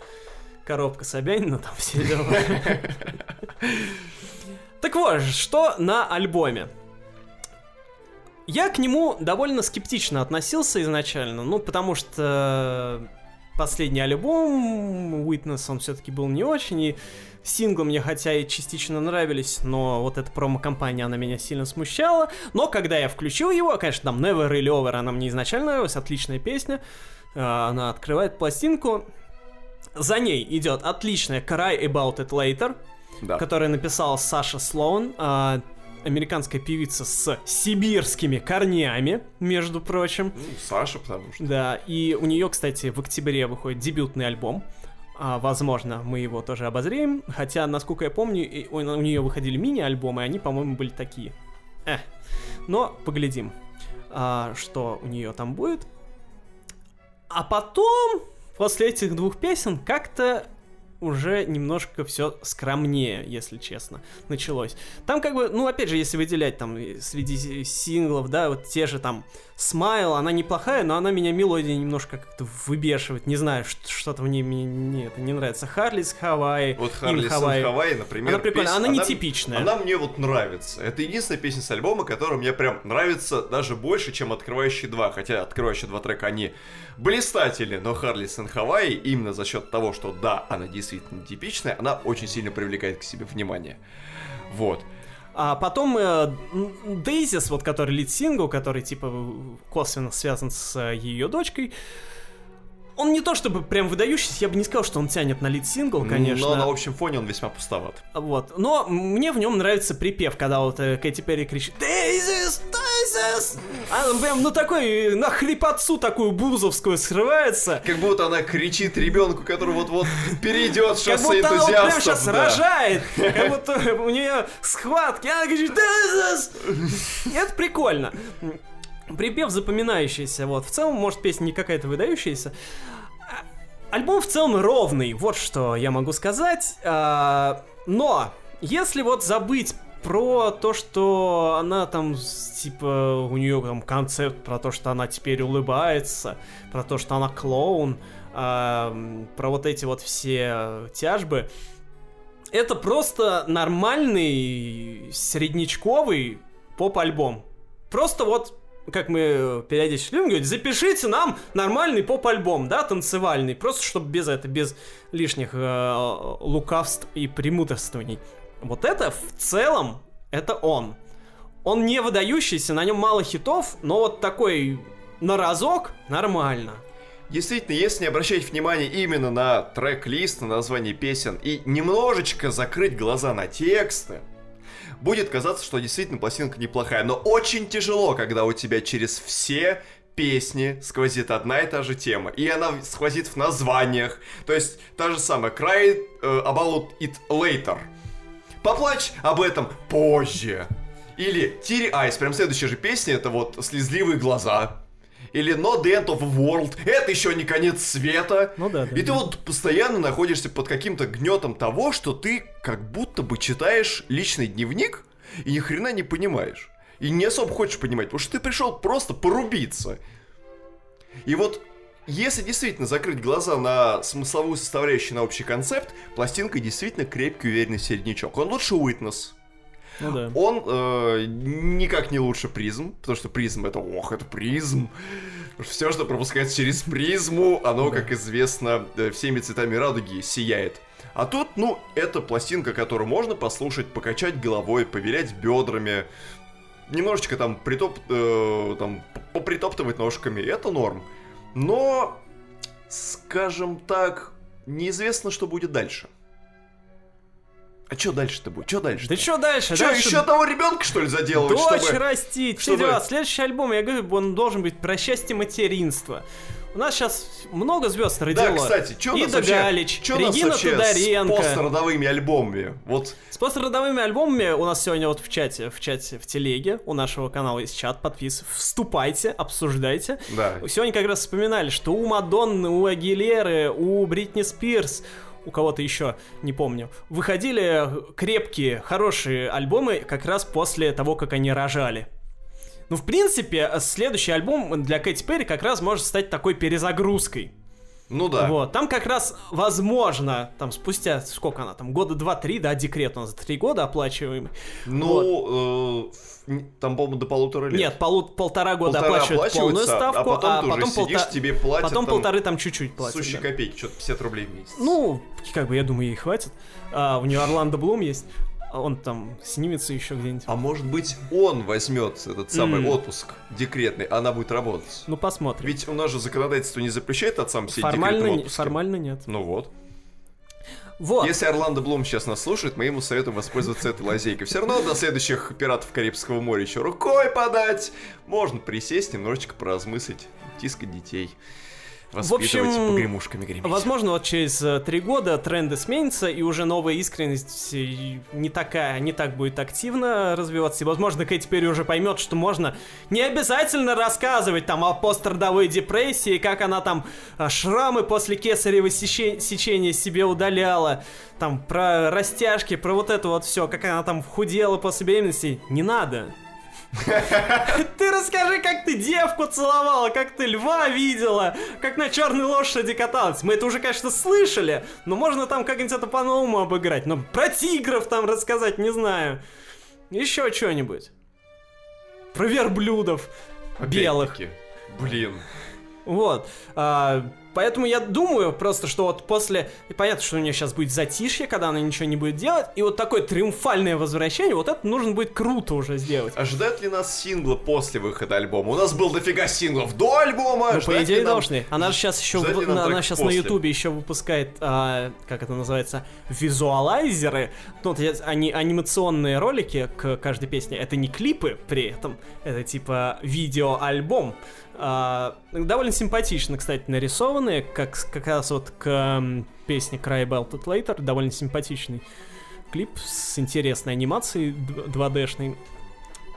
Коробка Собянина, там все дела. Так вот, что на альбоме? Я к нему довольно скептично относился изначально, ну, потому что последний альбом Witness, он все-таки был не очень, и синглы мне хотя и частично нравились, но вот эта промо-компания, она меня сильно смущала. Но когда я включил его, конечно, там Never Really Over, она мне изначально нравилась, отличная песня. А, Она открывает пластинку. За ней идет отличная Cry About It Later, Да. которую написала Саша Слоун, а, американская певица с сибирскими корнями, между прочим. Ну, Саша, потому что. Да, и у нее, кстати, в октябре выходит дебютный альбом. А, возможно, мы его тоже обозреем. Хотя, насколько я помню, у, у нее выходили мини-альбомы, и они, по-моему, были такие. Э. Но поглядим, а, что у нее там будет. А потом, после этих двух песен, как-то уже немножко все скромнее, если честно, началось. Там как бы, ну, опять же, если выделять там и среди синглов, да, вот те же там Смайл, она неплохая, но она меня мелодия немножко как-то выбешивает. Не знаю, что-то в ней мне не, это не нравится. Харлис Хавай, Вот Им Харли Хавай. Хавай, например. Она прикольная, песня- она нетипичная. Она мне вот нравится. Это единственная песня с альбома, которая мне прям нравится даже больше, чем «Открывающие два». Хотя «Открывающие два» трека, они блистательны, но Харли Сэн Хавай именно за счет того, что да, она действительно типичная, она очень сильно привлекает к себе внимание. Вот. А потом э, Дейзис, вот который лид-сингл, который типа косвенно связан с э, ее дочкой, он не то чтобы прям выдающийся, я бы не сказал, что он тянет на лид-сингл, конечно. Но на общем фоне он весьма пустоват. Вот. Но мне в нем нравится припев, когда вот э, Кэти Перри кричит «Дейзис! Дейзис!» А он прям, ну такой, э, на хрипотцу такую бузовскую срывается. Как будто она кричит ребенку, который вот-вот перейдет Как шоссе будто она вот прям энтузиастов. сейчас да. рожает. Как будто у нее схватки. Она кричит «Дейзис!» Это прикольно. Припев запоминающийся, вот. В целом, может, песня не какая-то выдающаяся. Альбом в целом ровный, вот что я могу сказать. А, но, если вот забыть про то, что она там, типа, у нее там концепт про то, что она теперь улыбается, про то, что она клоун, э, про вот эти вот все тяжбы. Это просто нормальный среднячковый поп-альбом. Просто вот как мы периодически любим говорить, запишите нам нормальный поп-альбом, да, танцевальный, просто чтобы без это, без лишних э, лукавств и премудрствований. Вот это в целом, это он. Он не выдающийся, на нем мало хитов, но вот такой на разок нормально. Действительно, если не обращать внимание именно на трек-лист, на название песен и немножечко закрыть глаза на тексты, будет казаться, что действительно пластинка неплохая. Но очень тяжело, когда у тебя через все песни сквозит одна и та же тема. И она сквозит в названиях. То есть та же самая Cry uh, About It Later. Поплачь об этом позже. Или Teary Eyes, прям следующая же песня, это вот слезливые глаза. Или Not the End of the World, это еще не конец света. Ну да, да. И ты да. вот постоянно находишься под каким-то гнетом того, что ты как будто бы читаешь личный дневник и ни хрена не понимаешь. И не особо хочешь понимать, потому что ты пришел просто порубиться. И вот если действительно закрыть глаза на смысловую составляющую, на общий концепт, пластинка действительно крепкий, уверенный середнячок. Он лучше Уитнес. Ну да. Он э, никак не лучше призм, потому что призм это, ох, это призм. Все, что пропускается через призму, оно, как известно, э, всеми цветами радуги сияет. А тут, ну, это пластинка, которую можно послушать, покачать головой, повилять бедрами, немножечко там, притоп, э, там попритоптывать ножками, это норм. Но, скажем так, неизвестно, что будет дальше. А что дальше-то будет? Что дальше? Да что дальше? Что, дальше еще одного ребенка, что ли, заделывать, Дочь чтобы... растить. чтобы-. Следующий альбом, я говорю, он должен быть про счастье материнства. У нас сейчас много звезд Да, родило. кстати, что нас Ида вообще, Галич, чё нас Регина вообще Тодоренко. с пострадовыми альбомами? Вот, С пострадовыми альбомами у нас сегодня вот в чате, в чате, в телеге у нашего канала есть чат, подписывайтесь, вступайте, обсуждайте. да. Сегодня как раз вспоминали, что у Мадонны, у Агилеры, у Бритни Спирс, у кого-то еще, не помню, выходили крепкие, хорошие альбомы как раз после того, как они рожали. Ну, в принципе, следующий альбом для Кэти Перри как раз может стать такой перезагрузкой. Ну да. Вот, там как раз, возможно, там спустя, сколько она там, года два-три, да, декрет у нас за три года оплачиваемый. Ну, э, н- там, по-моему, до полутора лет. Нет, полу- полтора года Полтора оплачивают полную оплачивается, ставку, а потом ты уже потом, сидишь, полта- тебе платят потом там полторы там чуть-чуть платят. Сущие да. копейки, что-то 50 рублей в месяц. Ну, как бы, я думаю, ей хватит. А, у нее Орландо Блум есть. А Он там снимется еще где-нибудь. А может быть, он возьмет этот самый М. отпуск декретный, а она будет работать? Ну, посмотрим. Ведь у нас же законодательство не запрещает отцам сидеть в формально, декретном не- отпуске. формально нет. Ну вот. Вот. Если Орландо Блум сейчас нас слушает, мы ему советуем воспользоваться этой лазейкой. Все равно до следующих пиратов Карибского моря еще рукой подать. Можно присесть, немножечко поразмыслить, тискать детей. Воспитывать общем, погремушками греметь. Возможно, вот через э, три года тренды сменятся, и уже новая искренность э, не такая, не так будет активно развиваться. И, возможно, Кэти Перри уже поймет, что можно не обязательно рассказывать там о пострадовой депрессии, как она там э, шрамы после кесарево сече- сечения себе удаляла, там про растяжки, про вот это вот все, как она там худела после беременности. Не надо. Ты расскажи, как ты девку целовала, как ты льва видела, как на черной лошади каталась. Мы это уже, конечно, слышали, но можно там как-нибудь это по-новому обыграть. Но про тигров там рассказать, не знаю. Еще что-нибудь. Про верблюдов белых. Блин. Вот. А, поэтому я думаю просто, что вот после... и Понятно, что у нее сейчас будет затишье, когда она ничего не будет делать, и вот такое триумфальное возвращение, вот это нужно будет круто уже сделать. Ожидают ли нас синглы после выхода альбома? У нас был дофига синглов до альбома. Ну, по идее, нам- должны. Она же сейчас еще, нам она сейчас на после? Ютубе еще выпускает, а, как это называется, визуалайзеры. Ну, вот они анимационные ролики к каждой песне. Это не клипы при этом, это типа видеоальбом. А, довольно симпатично, кстати, нарисованные, как, как раз вот к песне Cry About It Later, довольно симпатичный клип с интересной анимацией 2D-шной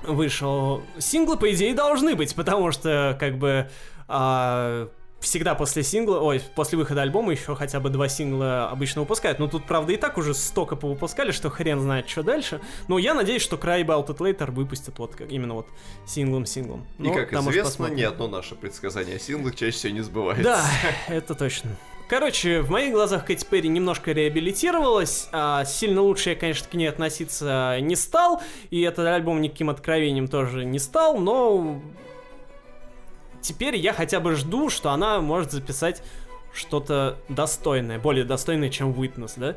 вышел. Синглы, по идее, должны быть, потому что, как бы, а, всегда после сингла, ой, после выхода альбома еще хотя бы два сингла обычно выпускают. Но тут, правда, и так уже столько повыпускали, что хрен знает, что дальше. Но я надеюсь, что Cry About It Later выпустят вот как, именно вот синглом-синглом. И Но как известно, ни одно наше предсказание о синглах чаще всего не сбывается. Да, это точно. Короче, в моих глазах Кэти Перри немножко реабилитировалась, а сильно лучше я, конечно, к ней относиться не стал, и этот альбом никаким откровением тоже не стал, но теперь я хотя бы жду, что она может записать что-то достойное, более достойное, чем Witness, да?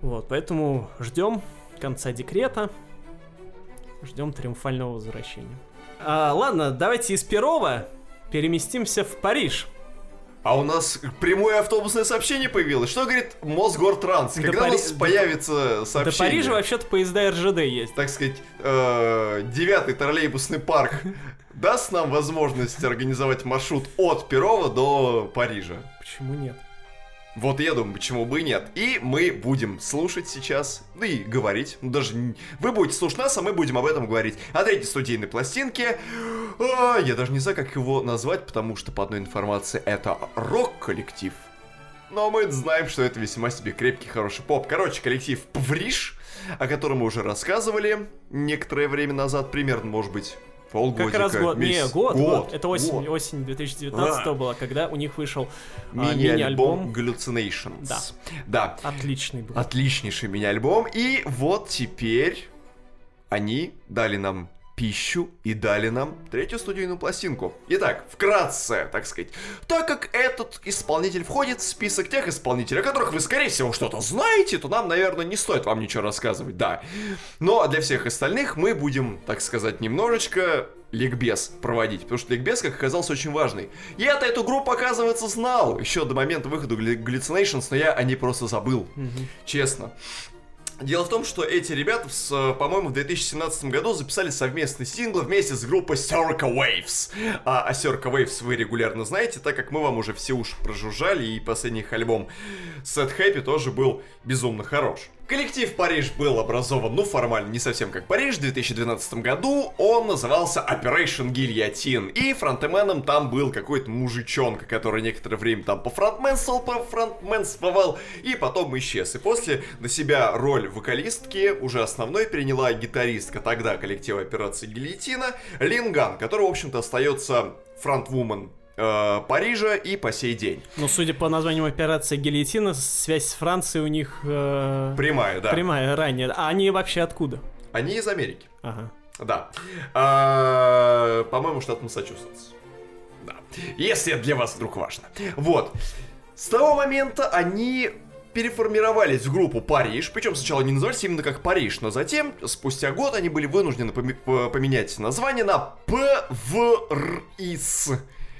Вот, поэтому ждем конца декрета, ждем триумфального возвращения. А, ладно, давайте из Перова переместимся в Париж. А у нас прямое автобусное сообщение появилось. Что говорит Мосгортранс? До Когда Пари- у нас до- появится сообщение? До Парижа вообще-то поезда РЖД есть. Так сказать, э, девятый троллейбусный парк даст нам возможность организовать маршрут от Перова до Парижа. Почему нет? Вот я думаю, почему бы и нет. И мы будем слушать сейчас, ну и говорить. Ну, даже вы будете слушать нас, а мы будем об этом говорить. О третьей студийной пластинке. А, я даже не знаю, как его назвать, потому что, по одной информации, это рок-коллектив. Но мы знаем, что это весьма себе крепкий, хороший поп. Короче, коллектив Пвриш, о котором мы уже рассказывали некоторое время назад, примерно, может быть, полгодика. Как раз год. Не, месяц. год, год. Это осень, год. осень 2019 А. была, когда у них вышел а, Мини-альбом. Hallucinations. Да. Да. Отличный был. Отличнейший мини-альбом. И вот теперь они дали нам пищу и дали нам третью студийную пластинку. Итак, вкратце, так сказать, так как этот исполнитель входит в список тех исполнителей, о которых вы, скорее всего, что-то знаете, то нам, наверное, не стоит вам ничего рассказывать, да. Но для всех остальных мы будем, так сказать, немножечко ликбез проводить, потому что ликбез, как оказался, очень важный. Я-то эту группу, оказывается, знал еще до момента выхода Hallucinations, но я о ней просто забыл, Мгм. честно. Дело в том, что эти ребята, с, э, по-моему, в 2017 году записали совместный сингл вместе с группой Circa Waves. А о Circa Waves вы регулярно знаете, так как мы вам уже все уж прожужжали, и последний их альбом Set Happy тоже был безумно хорош. Коллектив Париж был образован, ну, формально, не совсем как Париж, в 2012 году. Он назывался Operation Guillotine. И фронтменом там был какой-то мужичонка, который некоторое время там пофронтменствовал, пофронтменствовал, и потом исчез. И после на себя роль вокалистки уже основной приняла гитаристка тогда коллектива Операции Гильотина Линган, который, в общем-то, остается фронтвумен э, Парижа и по сей день. Ну, судя по названию операции Гильотина, связь с Францией у них э, Прямая, да. прямая ранее. А они вообще откуда? Они из Америки. Ага. Да. А, По-моему, штат Массачусетс. Да. Если для вас вдруг важно. Вот. С того момента они переформировались в группу Париж, причем сначала они назывались именно как Париж, но затем, спустя год, они были вынуждены поме- по- поменять название на ПВРИС.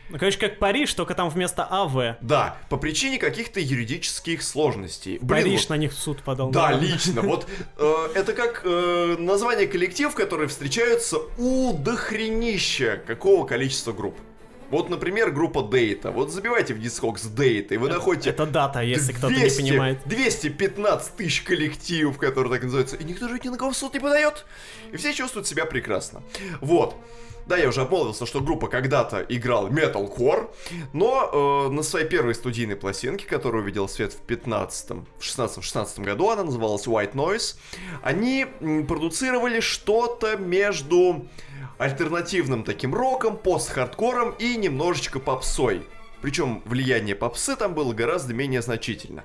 Ну, короче, как Париж, только там вместо АВ. Да, по причине каких-то юридических сложностей. Блин, Париж вот- на них в суд подал. Да, наверное. лично. Вот э, это как э, название коллектив, которые встречаются у дохренища какого количества групп. Вот, например, группа Дейта. Вот забивайте в Discogs Дейта, и вы находите Это дата, если кто-то не 200 понимает. 215 тысяч коллективов, которые так называются, и никто же ни на кого в суд не подает. И все чувствуют себя прекрасно. Вот. Да, я уже обмолвился, что группа когда-то играла metalcore, но э, на своей первой студийной пластинке, которая увидела свет в 15 в 16-16 году, она называлась White Noise, они продуцировали что-то между альтернативным таким роком, пост-хардкором и немножечко попсой. Причем влияние попсы там было гораздо менее значительно.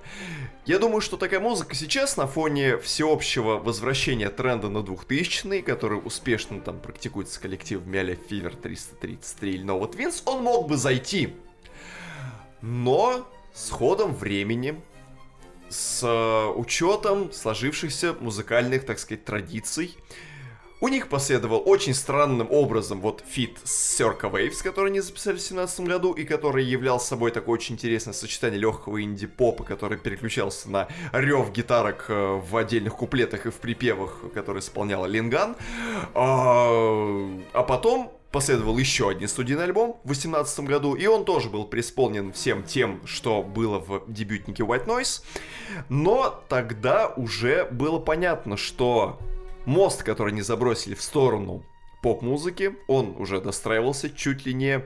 Я думаю, что такая музыка сейчас на фоне всеобщего возвращения тренда на 2000-е, который успешно там практикуется коллективами а Fever 333 или No Twins, он мог бы зайти. Но с ходом времени, с учетом сложившихся музыкальных, так сказать, традиций, у них последовал очень странным образом вот feat с Circa Waves, который они записали в 2017 году, и который являл собой такое очень интересное сочетание легкого инди-попа, который переключался на рев гитарок э, в отдельных куплетах и в припевах, которые исполняла Lynn Gunn. А, а потом последовал еще один студийный альбом в 2018 году, и он тоже был преисполнен всем тем, что было в дебютнике White Noise. Но тогда уже было понятно, что мост, который они забросили в сторону поп-музыки, он уже достраивался чуть ли не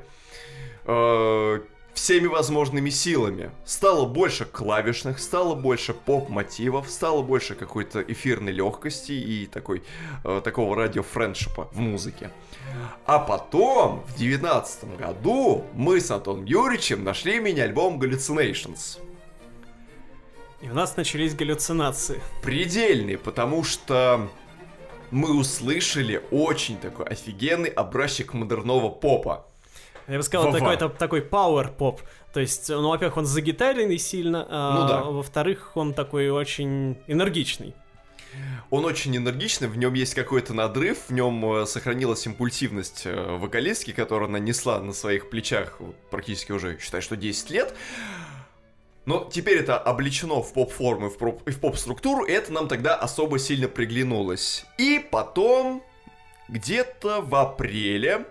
э, всеми возможными силами. Стало больше клавишных, стало больше поп-мотивов, стало больше какой-то эфирной легкости и такой, э, такого радиофрендшипа в музыке. А потом, в девятнадцатом году, мы с Антоном Юрьевичем нашли мини-альбом Hallucinations. И у нас начались галлюцинации. Предельные, потому что мы услышали очень такой офигенный образчик модерного попа. Я бы сказал, Вова. такой, это такой power поп. То есть, ну, во-первых, он загитаренный сильно, а Ну да. во-вторых, он такой очень энергичный. Он очень энергичный, в нем есть какой-то надрыв, в нем э, сохранилась импульсивность э, вокалистки, которую она несла на своих плечах практически уже, считай, что 10 лет. Но теперь это облечено в поп-форму и в поп- и в поп-структуру, и это нам тогда особо сильно приглянулось. И потом, где-то в апреле,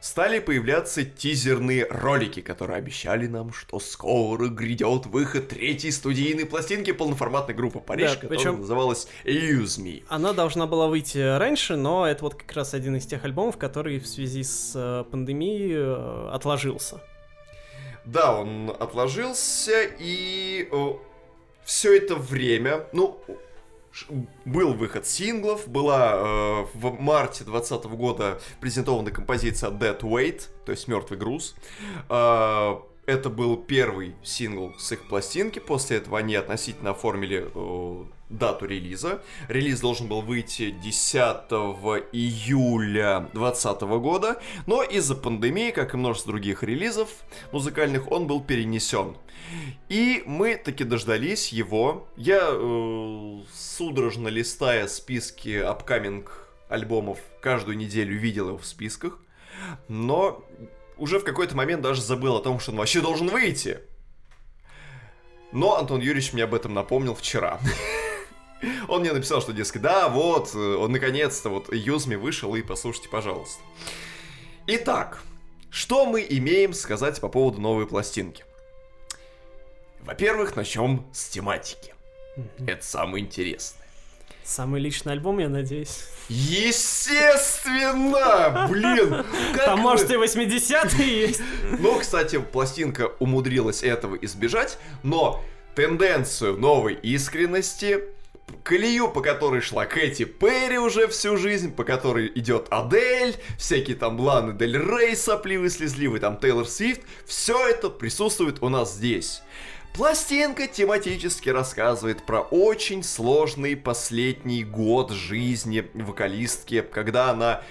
стали появляться тизерные ролики, которые обещали нам, что скоро грядет выход третьей студийной пластинки полноформатной группы Париж, Да, которая причем- называлась Use Me. Она должна была выйти раньше, но это вот как раз один из тех альбомов, который в связи с э, пандемией э, отложился. Да, он отложился, и все это время, ну, был выход синглов, была э, в марте 2020 года презентована композиция Dead Weight, то есть мертвый груз. Э, это был первый сингл с их пластинки, после этого они относительно оформили э, дату релиза. Релиз должен был выйти 10 июля 2020 года, но из-за пандемии, как и множество других релизов музыкальных, он был перенесен. И мы таки дождались его. Я, э, судорожно листая списки апкаминг альбомов, каждую неделю видел его в списках, но уже в какой-то момент даже забыл о том, что он вообще должен выйти. Но Антон Юрьевич мне об этом напомнил вчера. Он мне написал, что, дескать, да, вот, э, он наконец-то, вот, Юзми вышел, и послушайте, пожалуйста. Итак, что мы имеем сказать по поводу новой пластинки? Во-первых, начнем с тематики. Это самое интересное. Самый личный альбом, я надеюсь. Естественно! Блин! Там, вы- может, и 80-е есть. Ну, кстати, пластинка умудрилась этого избежать, но тенденцию новой искренности, колею, по которой шла Кэти Перри уже всю жизнь, по которой идет Адель, всякие там Ланы Дель Рей сопливый, слезливый, там Тейлор Свифт, все это присутствует у нас здесь. Пластинка тематически рассказывает про очень сложный последний год жизни вокалистки, когда она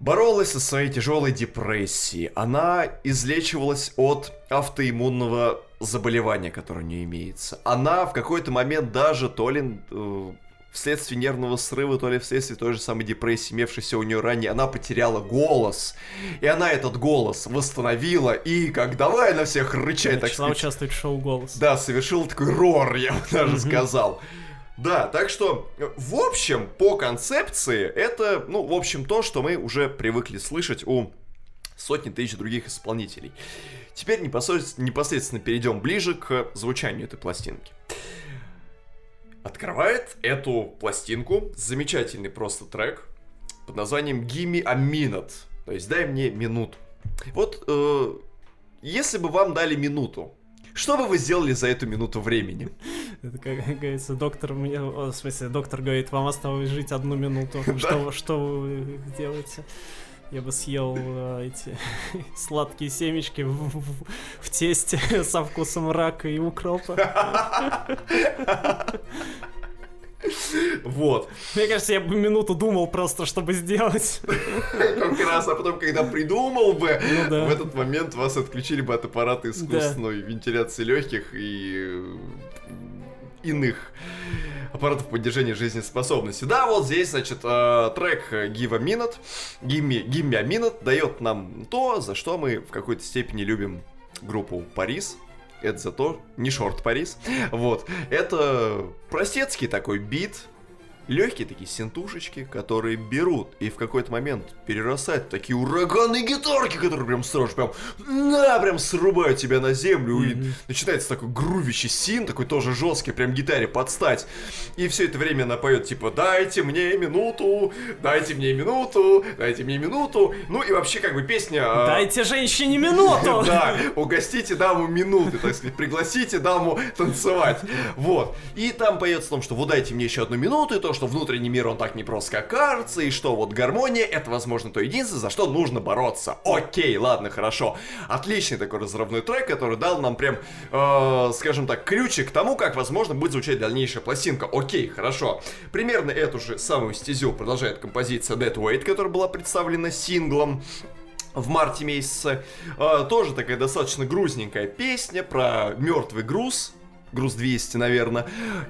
боролась со своей тяжелой депрессией. Она излечивалась от автоиммунного заболевания, которое у нее имеется. Она в какой-то момент даже то ли э, вследствие нервного срыва, то ли вследствие той же самой депрессии, имевшейся у нее ранее, она потеряла голос. И она этот голос восстановила и как давай на всех рычать, так сказать, участвовать в шоу «Голос». да, совершил такой рор, я бы даже Мгм. сказал. Да, так что, в общем, по концепции, это, ну, в общем, то, что мы уже привыкли слышать у сотни тысяч других исполнителей. Теперь непосредственно, непосредственно перейдем ближе к звучанию этой пластинки. Открывает эту пластинку замечательный просто трек под названием Gimme a Minute, то есть дай мне минуту. Вот, э, если бы вам дали минуту, что бы вы сделали за эту минуту времени? Это, как говорится, доктор мне... В смысле, доктор говорит, вам осталось жить одну минуту. Что, что вы делаете? Я бы съел э, эти сладкие семечки в, в- в тесте со вкусом рака и укропа. Вот. Мне кажется, я бы минуту думал просто, чтобы сделать. Как раз, а потом, когда придумал бы, Ну да. в этот момент вас отключили бы от аппарата искусственной вентиляции легких и иных аппаратов поддержания жизнеспособности. Да, вот здесь, значит, э, трек Give a Minute, Give me, Give me a Minute дает нам то, за что мы в какой-то степени любим группу Парис. Это за то, не шорт Парис. Вот. Это простецкий такой бит, легкие такие синтушечки, которые берут и в какой-то момент перерастают в такие ураганные гитарки, которые прям сразу прям, на, прям срубают тебя на землю. Mm-hmm. И начинается такой грувящий син, такой тоже жесткий, прям гитаре подстать. И все это время она поет типа «Дайте мне минуту, дайте мне минуту, дайте мне минуту». Ну и вообще как бы песня... А, дайте женщине минуту! Да, угостите даму минуты, так сказать, пригласите даму танцевать. Вот. И там поется о том, что вот дайте мне еще одну минуту, и то, что внутренний мир, он так не просто как кажется, и что вот гармония, это, возможно, то единственное, за что нужно бороться. Окей, ладно, хорошо. Отличный такой разрывной трек, который дал нам прям, э, скажем так, ключик к тому, как, возможно, будет звучать дальнейшая пластинка. Окей, хорошо. Примерно эту же самую стезю продолжает композиция Dead Weight, которая была представлена синглом в марте месяце. Э, тоже такая достаточно грузненькая песня про мертвый груз, груз 200, наверное.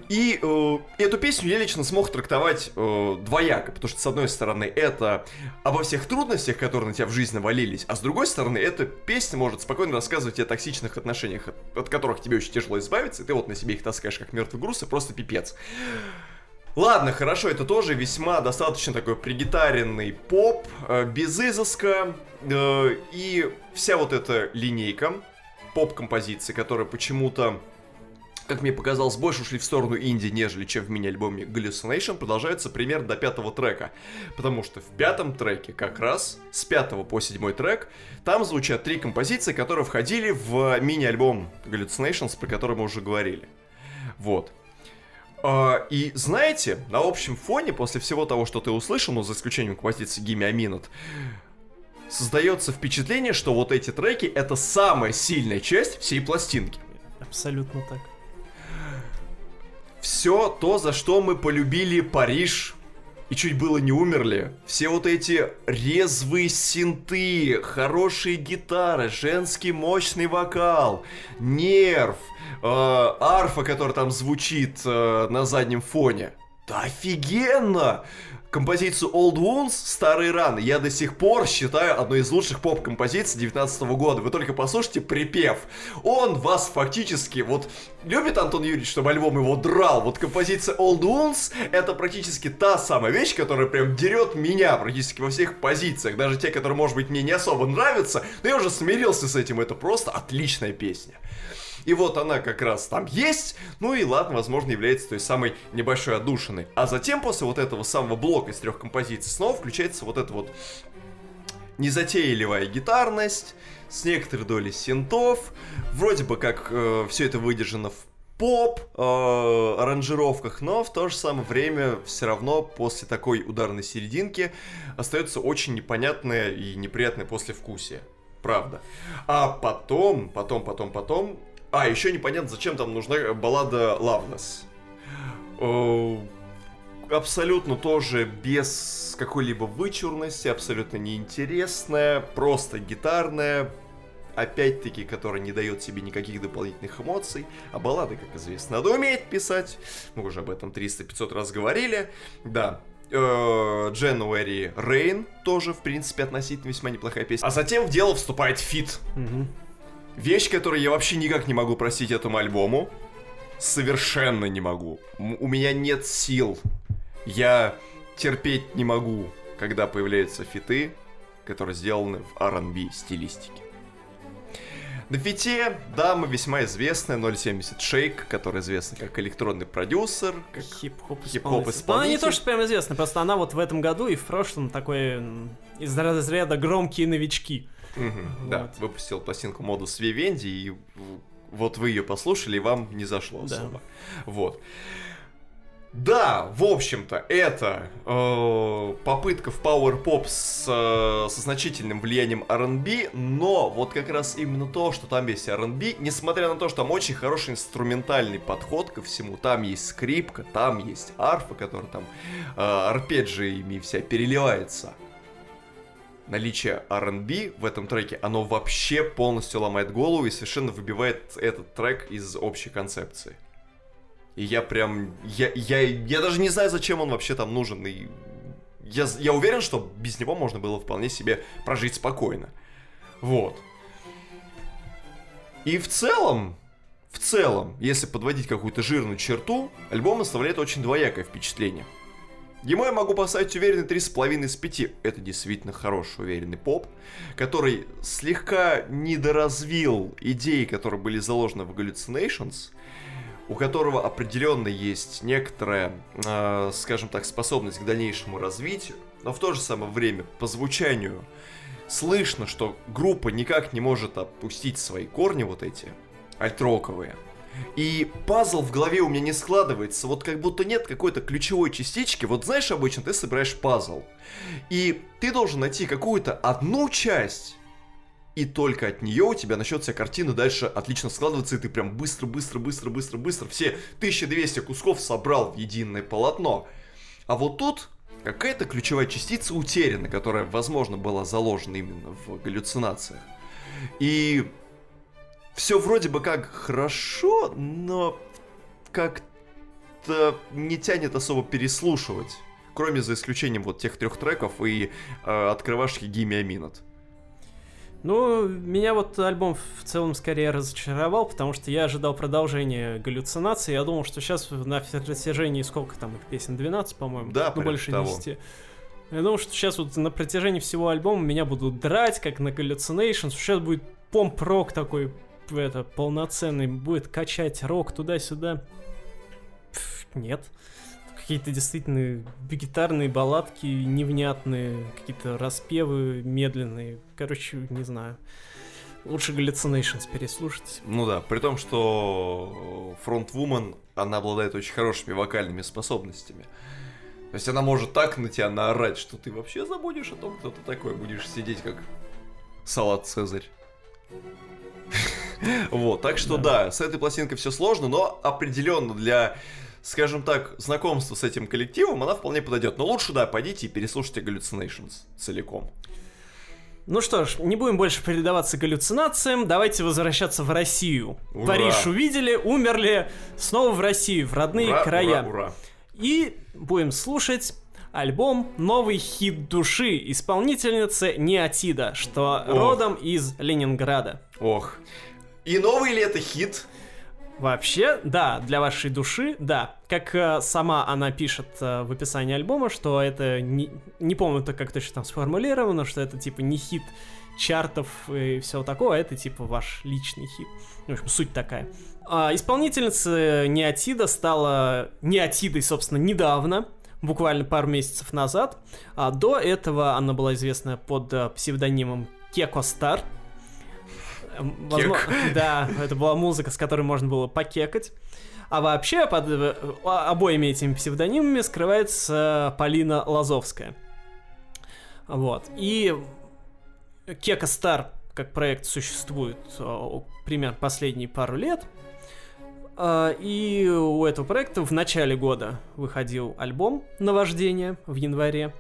И э, эту песню я лично смог трактовать э, двояко, потому что, с одной стороны, это обо всех трудностях, которые на тебя в жизни валились, а с другой стороны, эта песня может спокойно рассказывать о токсичных отношениях, от, от которых тебе очень тяжело избавиться, и ты вот на себе их таскаешь как мертвый груз, и просто пипец. Ладно, хорошо, это тоже весьма достаточно такой пригитаренный поп, э, без изыска, э, и вся вот эта линейка поп-композиции, которая почему-то как мне показалось, больше ушли в сторону инди, нежели чем в мини-альбоме Hallucination, продолжается примерно до пятого трека. Потому что в пятом треке, как раз с пятого по седьмой трек, там звучат три композиции, которые входили в мини-альбом Hallucinations, про который мы уже говорили. Вот. А, и знаете, на общем фоне, после всего того, что ты услышал, ну, за исключением композиции Gimme a создается впечатление, что вот эти треки это самая сильная часть всей пластинки. Абсолютно так все то, за что мы полюбили Париж и чуть было не умерли. Все вот эти резвые синты, хорошие гитары, женский мощный вокал, нерв, э, арфа, которая там звучит э, на заднем фоне. Да офигенно! Композицию Old Wounds «Старые раны» я до сих пор считаю одной из лучших поп-композиций 19 года. Вы только послушайте припев. Он вас фактически, вот, любит Антон Юрьевич, чтобы альбом его драл. Вот композиция Old Wounds это практически та самая вещь, которая прям дерет меня практически во всех позициях. Даже те, которые, может быть, мне не особо нравятся, но я уже смирился с этим. Это просто отличная песня. И вот она как раз там есть, ну и ладно, возможно, является той самой небольшой отдушиной. А затем, после вот этого самого блока из трех композиций, снова включается вот эта вот незатейливая гитарность, с некоторой долей синтов, вроде бы как э, все это выдержано в поп э, аранжировках, но в то же самое время все равно после такой ударной серединки остается очень непонятное и неприятное послевкусие. Правда. А потом, потом, потом, потом а, еще непонятно, зачем там нужна баллада Loveless. Абсолютно тоже без какой-либо вычурности, абсолютно неинтересная, просто гитарная, опять-таки, которая не дает себе никаких дополнительных эмоций. А баллады, как известно, надо уметь писать. Мы уже об этом 300-500 раз говорили. Да, э, January Rain тоже, в принципе, относительно весьма неплохая песня. А затем в дело вступает фит. Угу. Вещь, которую я вообще никак не могу простить этому альбому. Совершенно не могу. У меня нет сил. Я терпеть не могу, когда появляются фиты, которые сделаны в R&B стилистике. На фите дама весьма известная, 070 Shake, который известна как электронный продюсер, как хип-хоп исполнитель. Она не то, что прям известна, просто она вот в этом году и в прошлом такой из разряда громкие новички. Угу, Да, выпустил пластинку Модус Вивенди, и вот вы ее послушали, и вам не зашло да. особо. Вот. Да, в общем-то, это э, попытка в Power Pop с, э, со значительным влиянием R&B, но вот как раз именно то, что там есть R&B, несмотря на то, что там очень хороший инструментальный подход ко всему, там есть скрипка, там есть арфа, которая там э, арпеджиями вся переливается, наличие R&B в этом треке, оно вообще полностью ломает голову и совершенно выбивает этот трек из общей концепции. И я прям... Я, я, я даже не знаю, зачем он вообще там нужен. И я, я уверен, что без него можно было вполне себе прожить спокойно. Вот. И в целом, в целом, если подводить какую-то жирную черту, альбом оставляет очень двоякое впечатление. Ему я могу поставить уверенный 3,5 из 5. Это действительно хороший уверенный поп, который слегка недоразвил идеи, которые были заложены в Hallucinations, у которого определенно есть некоторая, э, скажем так, способность к дальнейшему развитию, но в то же самое время по звучанию слышно, что группа никак не может опустить свои корни вот эти, альтроковые. И пазл в голове у меня не складывается, вот как будто нет какой-то ключевой частички. Вот знаешь, обычно ты собираешь пазл, и ты должен найти какую-то одну часть, и только от нее у тебя начнется картина дальше отлично складываться, и ты прям быстро, быстро, быстро, быстро, быстро все 1200 кусков собрал в единое полотно. А вот тут какая-то ключевая частица утеряна, которая, возможно, была заложена именно в галлюцинациях. И все вроде бы как хорошо, но как-то не тянет особо переслушивать. Кроме за исключением вот тех трех треков и э, открывашки Gimme a Minute. Ну, меня вот альбом в целом скорее разочаровал, потому что я ожидал продолжения галлюцинаций. Я думал, что сейчас на протяжении сколько там их песен? 12, по-моему? Да, ну, больше того. 10. Я думал, что сейчас вот на протяжении всего альбома меня будут драть, как на Hallucinations. Сейчас будет помп-рок такой, это, полноценный, будет качать рок туда-сюда. Нет какие-то действительно гитарные балладки невнятные, какие-то распевы медленные. Короче, не знаю. Лучше Hallucinations переслушать. Ну да, при том, что фронтвумен, она обладает очень хорошими вокальными способностями. То есть она может так на тебя наорать, что ты вообще забудешь о том, кто ты такой, будешь сидеть как салат Цезарь. Вот, так что да, с этой пластинкой все сложно, но определенно для скажем так, знакомство с этим коллективом, она вполне подойдет. Но лучше, да, пойдите и переслушайте Hallucinations целиком. Ну что ж, не будем больше передаваться галлюцинациям, давайте возвращаться в Россию. Ура! Париж увидели, умерли, снова в Россию, в родные ура, края. Ура, ура. И будем слушать альбом «Новый хит души» исполнительницы Неотида, что Ох. родом из Ленинграда. Ох. И новый ли это хит? Вообще, да, для вашей души, да. Как э, сама она пишет э, в описании альбома, что это не, не помню то, как точно там сформулировано, что это типа не хит чартов и всего такого, а это типа ваш личный хит. В общем, суть такая. А, исполнительница Неотида стала Неотидой, собственно, недавно, буквально пару месяцев назад. А до этого она была известна под э, псевдонимом Кеко Стар. Возможно, да, это была музыка, с которой можно было покекать. А вообще под э, обоими этими псевдонимами скрывается Полина Лазовская. Вот. И Кека Стар как проект существует э, примерно последние пару лет. Э, и у этого проекта в начале года выходил альбом «Наваждение» в январе.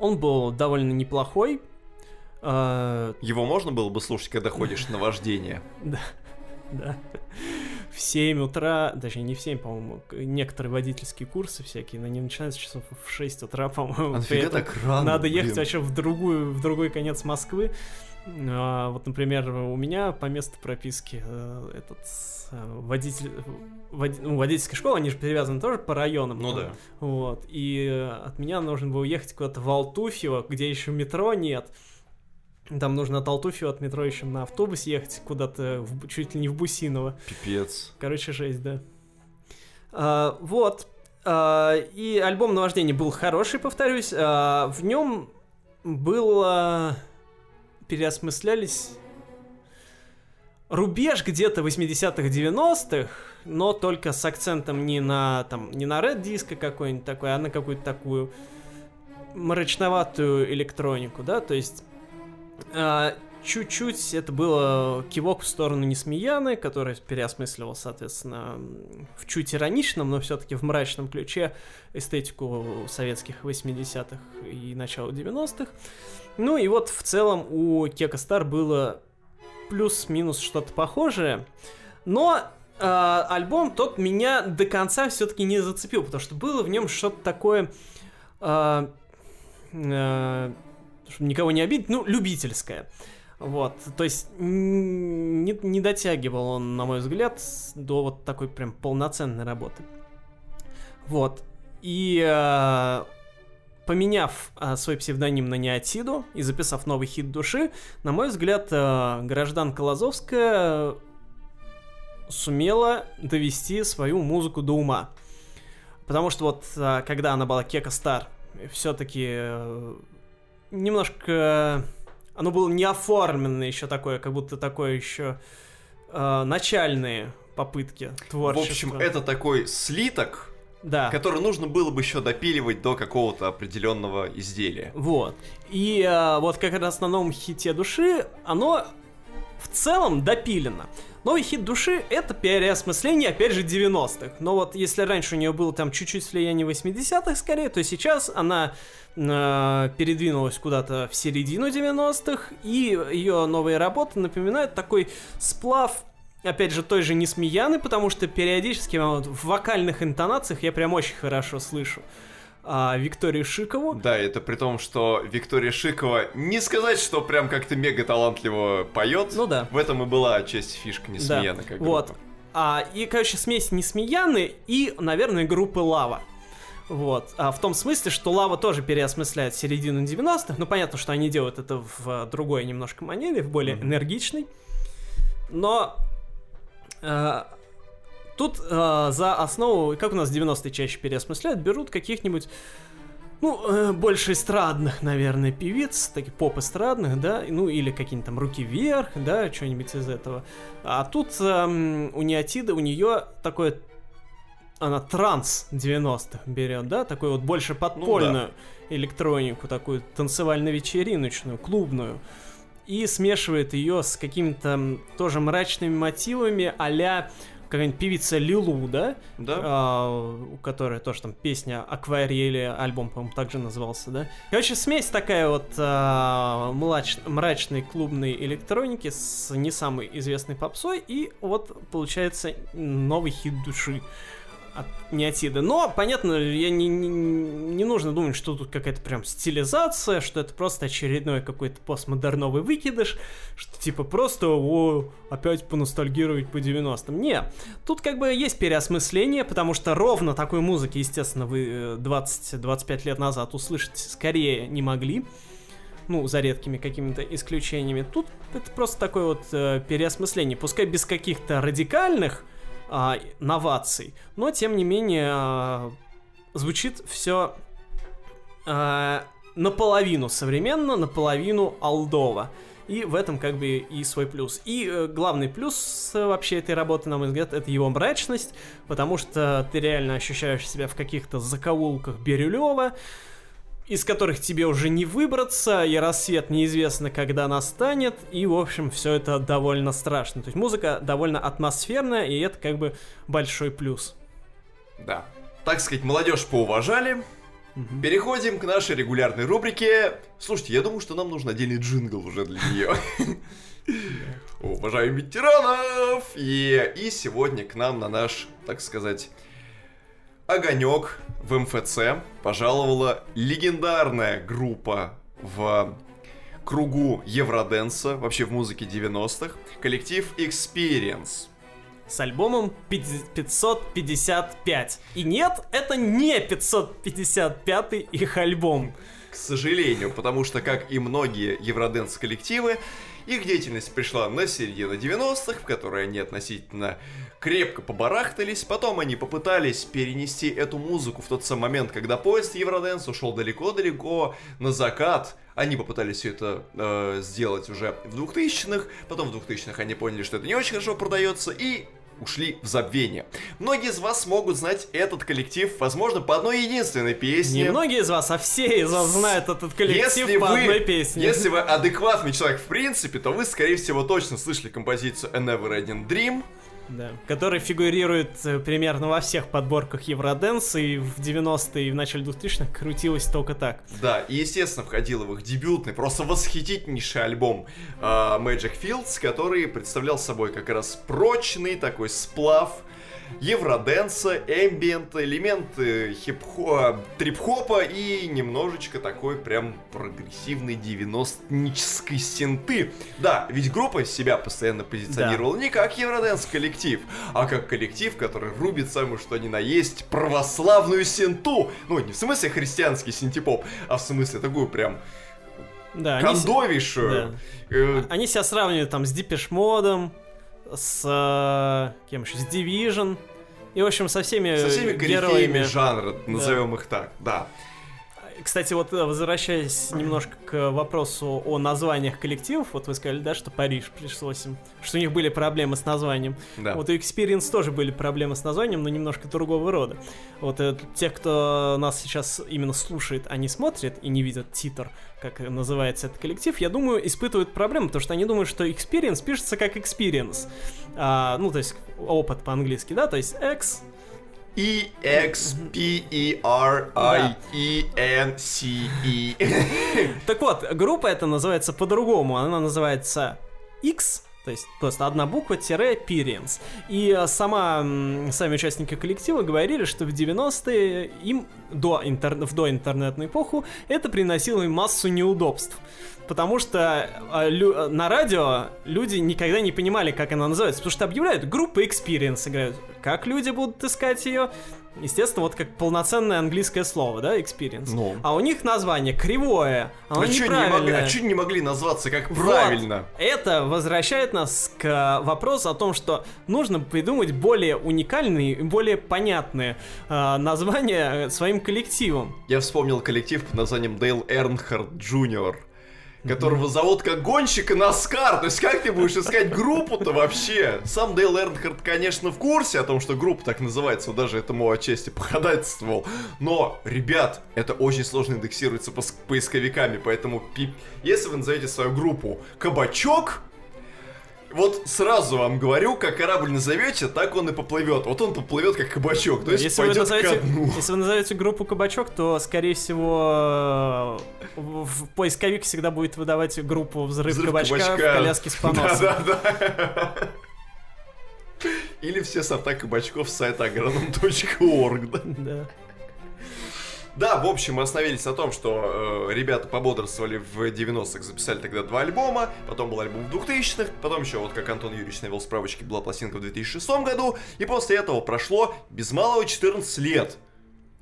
Он был довольно неплохой, а, Его можно было бы слушать, когда ходишь на вождение? Да, да. В 7 утра, даже не в 7, по-моему, некоторые водительские курсы всякие, но они начинаются часов в 6 утра, по-моему. А так рано, Надо ехать вообще в, другую, в другой конец Москвы. А, вот, например, у меня по месту прописки э, этот э, водитель, вод, ну, водительская школа, они же перевязаны тоже по районам. Ну да. Вот. И э, от меня нужно было ехать куда-то в Алтуфьево, где еще метро нет. Там нужно от Алтуфью от метро еще на автобусе ехать куда-то, в, чуть ли не в Бусиново. Пипец. Короче, жесть, да. А, вот. А, и альбом «Наваждение» был хороший, повторюсь. А, в нем было... Переосмыслялись. Рубеж где-то 80-х, 90-х, но только с акцентом не на, там, не на Red диско какой-нибудь такой, а на какую-то такую мрачноватую электронику, да, то есть а, чуть-чуть это было кивок в сторону Несмеяны, который переосмысливал, соответственно, в чуть ироничном, но все-таки в мрачном ключе эстетику советских 80-х и начала 90-х. Ну и вот в целом у Кека Стар было плюс-минус что-то похожее, но э, альбом тот меня до конца все-таки не зацепил, потому что было в нем что-то такое... Э, э, чтобы никого не обидеть, ну, любительская. Вот, то есть не, не дотягивал он, на мой взгляд, до вот такой прям полноценной работы. Вот, и э, поменяв а, свой псевдоним на Неотиду и записав новый хит души, на мой взгляд, а, гражданка Лазовская сумела довести свою музыку до ума. Потому что вот а, когда она была Кека Стар, все-таки э, немножко оно было не оформлено еще такое, как будто такое еще э, начальные попытки творчества. В общем, это такой слиток, да. который нужно было бы еще допиливать до какого-то определенного изделия. Вот. И э, вот как раз на новом хите души оно в целом допилено. Новый хит души — это переосмысление, опять же, 90-х. Но вот если раньше у нее было там чуть-чуть влияние 80-х скорее, то сейчас она э, передвинулась куда-то в середину 90-х, и ее новые работы напоминают такой сплав опять же, той же Несмеяны, потому что периодически вот, в вокальных интонациях я прям очень хорошо слышу а, Викторию Шикову. Да, это при том, что Виктория Шикова не сказать, что прям как-то мега талантливо поет. Ну да. В этом и была часть фишка Несмеяны, да. как Вот. А, и, короче, смесь Несмеяны и, наверное, группы Лава. Вот. А в том смысле, что Лава тоже переосмысляет середину 90-х. Ну, понятно, что они делают это в другой немножко манере, в более mm-hmm. энергичной. Но э, тут э, за основу, как у нас 90-е чаще переосмысляют, берут каких-нибудь ну, э, больше эстрадных, наверное, певиц, таких поп-эстрадных, да, ну, или какие-нибудь там руки вверх, да, что-нибудь из этого. А тут э, у Неотида, у нее такое она транс 90-х берет, да, такой вот больше подпольную ну, да. электронику, такую танцевально-вечериночную, клубную, и смешивает ее с какими-то тоже мрачными мотивами а-ля какая-нибудь певица Лилу, да? Да. А, у которой тоже там песня Акварели, альбом, по-моему, также назывался, да? Короче, смесь такая вот а, млач, мрачной клубной электроники с не самой известной попсой, и вот получается новый хит души от неотида. Но, понятно, я не, не, не нужно думать, что тут какая-то прям стилизация, что это просто очередной какой-то постмодерновый выкидыш, что типа просто о, опять поностальгировать по 90-м. Не, тут как бы есть переосмысление, потому что ровно такой музыки, естественно, вы 20-25 э, лет назад услышать скорее не могли ну, за редкими какими-то исключениями. Тут это просто такое вот э, переосмысление, пускай без каких-то радикальных а, новаций. Но, тем не менее, а, звучит все а, наполовину современно, наполовину алдово. И в этом как бы и свой плюс. И э, главный плюс вообще этой работы, на мой взгляд, это его мрачность, потому что ты реально ощущаешь себя в каких-то закоулках Бирюлева, из которых тебе уже не выбраться, и рассвет неизвестно, когда настанет, и, в общем, все это довольно страшно. То есть музыка довольно атмосферная, и это как бы большой плюс. Да. Так сказать, молодежь поуважали. Угу. Переходим к нашей регулярной рубрике. Слушайте, я думаю, что нам нужен отдельный джингл уже для нее. Уважаем ветеранов! И, и сегодня к нам на наш, так сказать, огонек в МФЦ пожаловала легендарная группа в кругу Евроденса, вообще в музыке 90-х, коллектив Experience. С альбомом 555. И нет, это не 555 их альбом. К сожалению, потому что, как и многие Евроденс коллективы, их деятельность пришла на середину 90-х, в которой они относительно крепко побарахтались, потом они попытались перенести эту музыку в тот самый момент, когда поезд Евроденс ушел далеко-далеко на закат. Они попытались все это э, сделать уже в 2000-х, потом в 2000-х они поняли, что это не очень хорошо продается, и ушли в забвение. Многие из вас могут знать этот коллектив, возможно, по одной единственной песне. Не многие из вас, а все из вас знают этот коллектив если по вы, одной песне. Если вы адекватный человек в принципе, то вы, скорее всего, точно слышали композицию A Never Ending Dream. Да. Который фигурирует э, примерно во всех подборках Евроденс, и в 90-е и в начале 2000-х крутилось только так. Да, и, естественно, входил в их дебютный, просто восхитительнейший альбом uh, Magic Fields, который представлял собой как раз прочный такой сплав евроденса, эмбиента, элементы хип-хопа, трип-хопа и немножечко такой прям прогрессивной 90-нической синты. Да, ведь группа себя постоянно позиционировала да. не как евроденс коллектив, а как коллектив, который рубит самое что ни на есть православную синту. Ну, не в смысле христианский синтепоп, а в смысле такую прям да, кондовейшую. Они, да. э... они себя сравнивают там с Deepish Модом, с э, кем еще, с Division. И, в общем, со всеми Со всеми героями жанра, назовем да. их так, да. Кстати, вот э, возвращаясь немножко к вопросу о названиях коллективов, вот вы сказали, да, что Париж пришлось им, что у них были проблемы с названием. Да. Вот у Experience тоже были проблемы с названием, но немножко другого рода. Вот э, те, кто нас сейчас именно слушает, они смотрят и не видят титр, как называется этот коллектив, я думаю, испытывают проблемы, потому что они думают, что Experience пишется как Experience. А, ну, то есть опыт по-английски, да, то есть X E X P E R I E N C E. Так вот, группа это называется по-другому. Она называется X, то есть просто одна буква тире Pirians. И э, сама, сами участники коллектива говорили, что в 90-е им до интер... в доинтернетную эпоху это приносило им массу неудобств потому что э, на радио люди никогда не понимали, как она называется, потому что объявляют группа Experience, играют. Как люди будут искать ее? Естественно, вот как полноценное английское слово, да, experience. Ну. А у них название кривое, оно а неправильное. а что не могли назваться как правильно? Вот. Это возвращает нас к вопросу о том, что нужно придумать более уникальные и более понятные э, названия своим коллективам. Я вспомнил коллектив под названием Дейл Эрнхард Джуниор которого зовут как гонщика Наскар. То есть как ты будешь искать группу-то вообще? Сам Дейл Эрнхард, конечно, в курсе о том, что группа так называется, он даже этому отчасти походательствовал. Но, ребят, это очень сложно индексируется поисковиками, поэтому если вы назовете свою группу «Кабачок», вот сразу вам говорю, как корабль назовете, так он и поплывет. Вот он поплывет как кабачок, то есть если пойдет вы назовете, ко дну. Если вы назовете группу кабачок, то, скорее всего, в поисковик всегда будет выдавать группу взрыв, взрыв кабачка, кабачка в коляске с поносом. Да, да, да. Или все сорта кабачков с сайта agronom.org. Да. Да. В общем, мы остановились на том, что э, ребята пободрствовали в 90-х, записали тогда два альбома, потом был альбом в 2000-х, потом еще, вот как Антон Юрьевич навел справочки, была пластинка в 2006 году, и после этого прошло без малого 14 лет.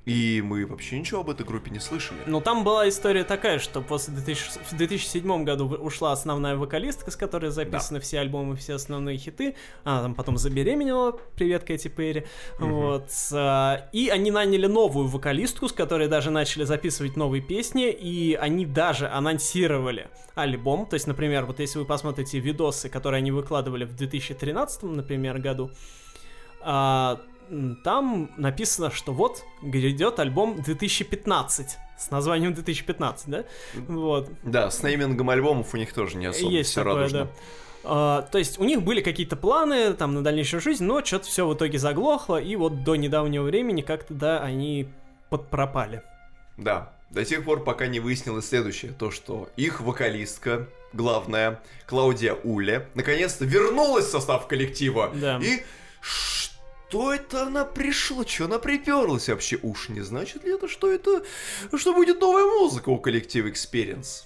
И мы вообще ничего об этой группе не слышали. Ну, там была история такая, что после 2000, в 2007 году ушла основная вокалистка, с которой записаны да. все альбомы, все основные хиты. Она там потом забеременела, привет, Кэти Перри. Угу. Вот. А, и они наняли новую вокалистку, с которой даже начали записывать новые песни, и они даже анонсировали альбом. То есть, например, вот если вы посмотрите видосы, которые они выкладывали в 2013, например, году, а, там написано, что вот грядет альбом 2015 с названием 2015, да? Вот. Да, с неймингом альбомов у них тоже не особо Есть все такое, радужно. Да. Uh, то есть у них были какие-то планы там на дальнейшую жизнь, но что-то все в итоге заглохло, и вот до недавнего времени как-то, да, они подпропали. Да, до тех пор, пока не выяснилось следующее, то, что их вокалистка, главная, Клаудия Уле, наконец-то вернулась в состав коллектива. Да. И что это она пришла? Что она приперлась вообще? Уж не значит ли это, что это... Что будет новая музыка у коллектива Experience?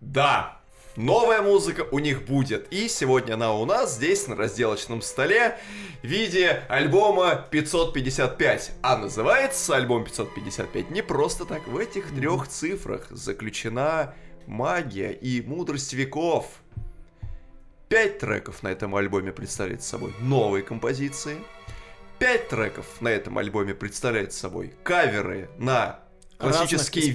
Да, новая музыка у них будет. И сегодня она у нас здесь на разделочном столе в виде альбома 555. А называется альбом 555 не просто так. В этих трех цифрах заключена магия и мудрость веков. Пять треков на этом альбоме представляет собой новые композиции – Пять треков на этом альбоме представляет собой каверы на классические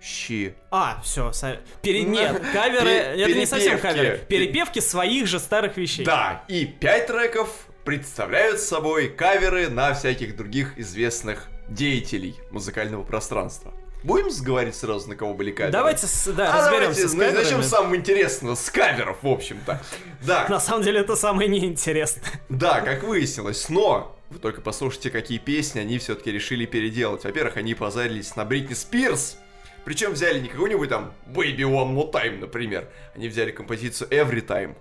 вещи. А, все, со... Пере... нет, каверы, это не совсем каверы, перепевки своих же старых вещей. Да, и пять треков представляют собой каверы на всяких других известных деятелей музыкального пространства. Будем говорить сразу, на кого были каверы? Давайте, да, а разберемся давайте, с каверами. Начнем с самого интересного, с каверов, в общем-то. Да. На самом деле это самое неинтересное. Да, как выяснилось, но вы только послушайте, какие песни они все-таки решили переделать. Во-первых, они позарились на Бритни Спирс, причем взяли не какую-нибудь там Baby One More Time, например. Они взяли композицию Every Time.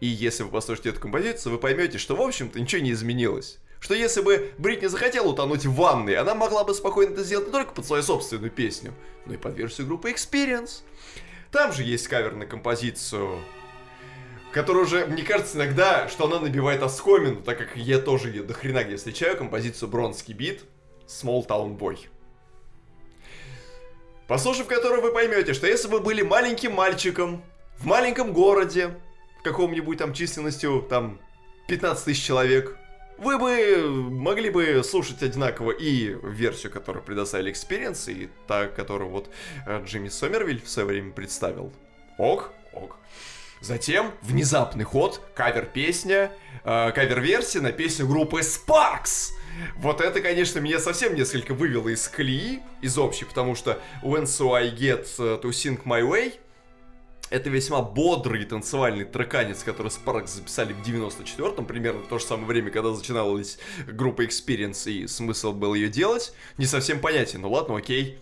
И если вы послушаете эту композицию, вы поймете, что, в общем-то, ничего не изменилось. Что если бы Бритни захотела утонуть в ванной, она могла бы спокойно это сделать не только под свою собственную песню, но и под версию группы Experience. Там же есть кавер на композицию, которая уже, мне кажется, иногда, что она набивает оскомину, так как я тоже ее до хрена где встречаю, композицию Бронский бит Small Town Boy. Послушав которую, вы поймете, что если вы были маленьким мальчиком в маленьком городе, каком-нибудь там численностью там 15 тысяч человек, вы бы могли бы слушать одинаково и версию, которую предоставили Experience, и та, которую вот э, Джимми Сомервиль в свое время представил. Ок, ок. Затем внезапный ход, кавер-песня, э, кавер-версия на песню группы Sparks. Вот это, конечно, меня совсем несколько вывело из колеи, из общей, потому что When So I Get To Sing My Way — это весьма бодрый танцевальный треканец, который Sparks записали в 94-м, примерно в то же самое время, когда начиналась группа Experience, и смысл был ее делать, не совсем понятен. Ну ладно, окей,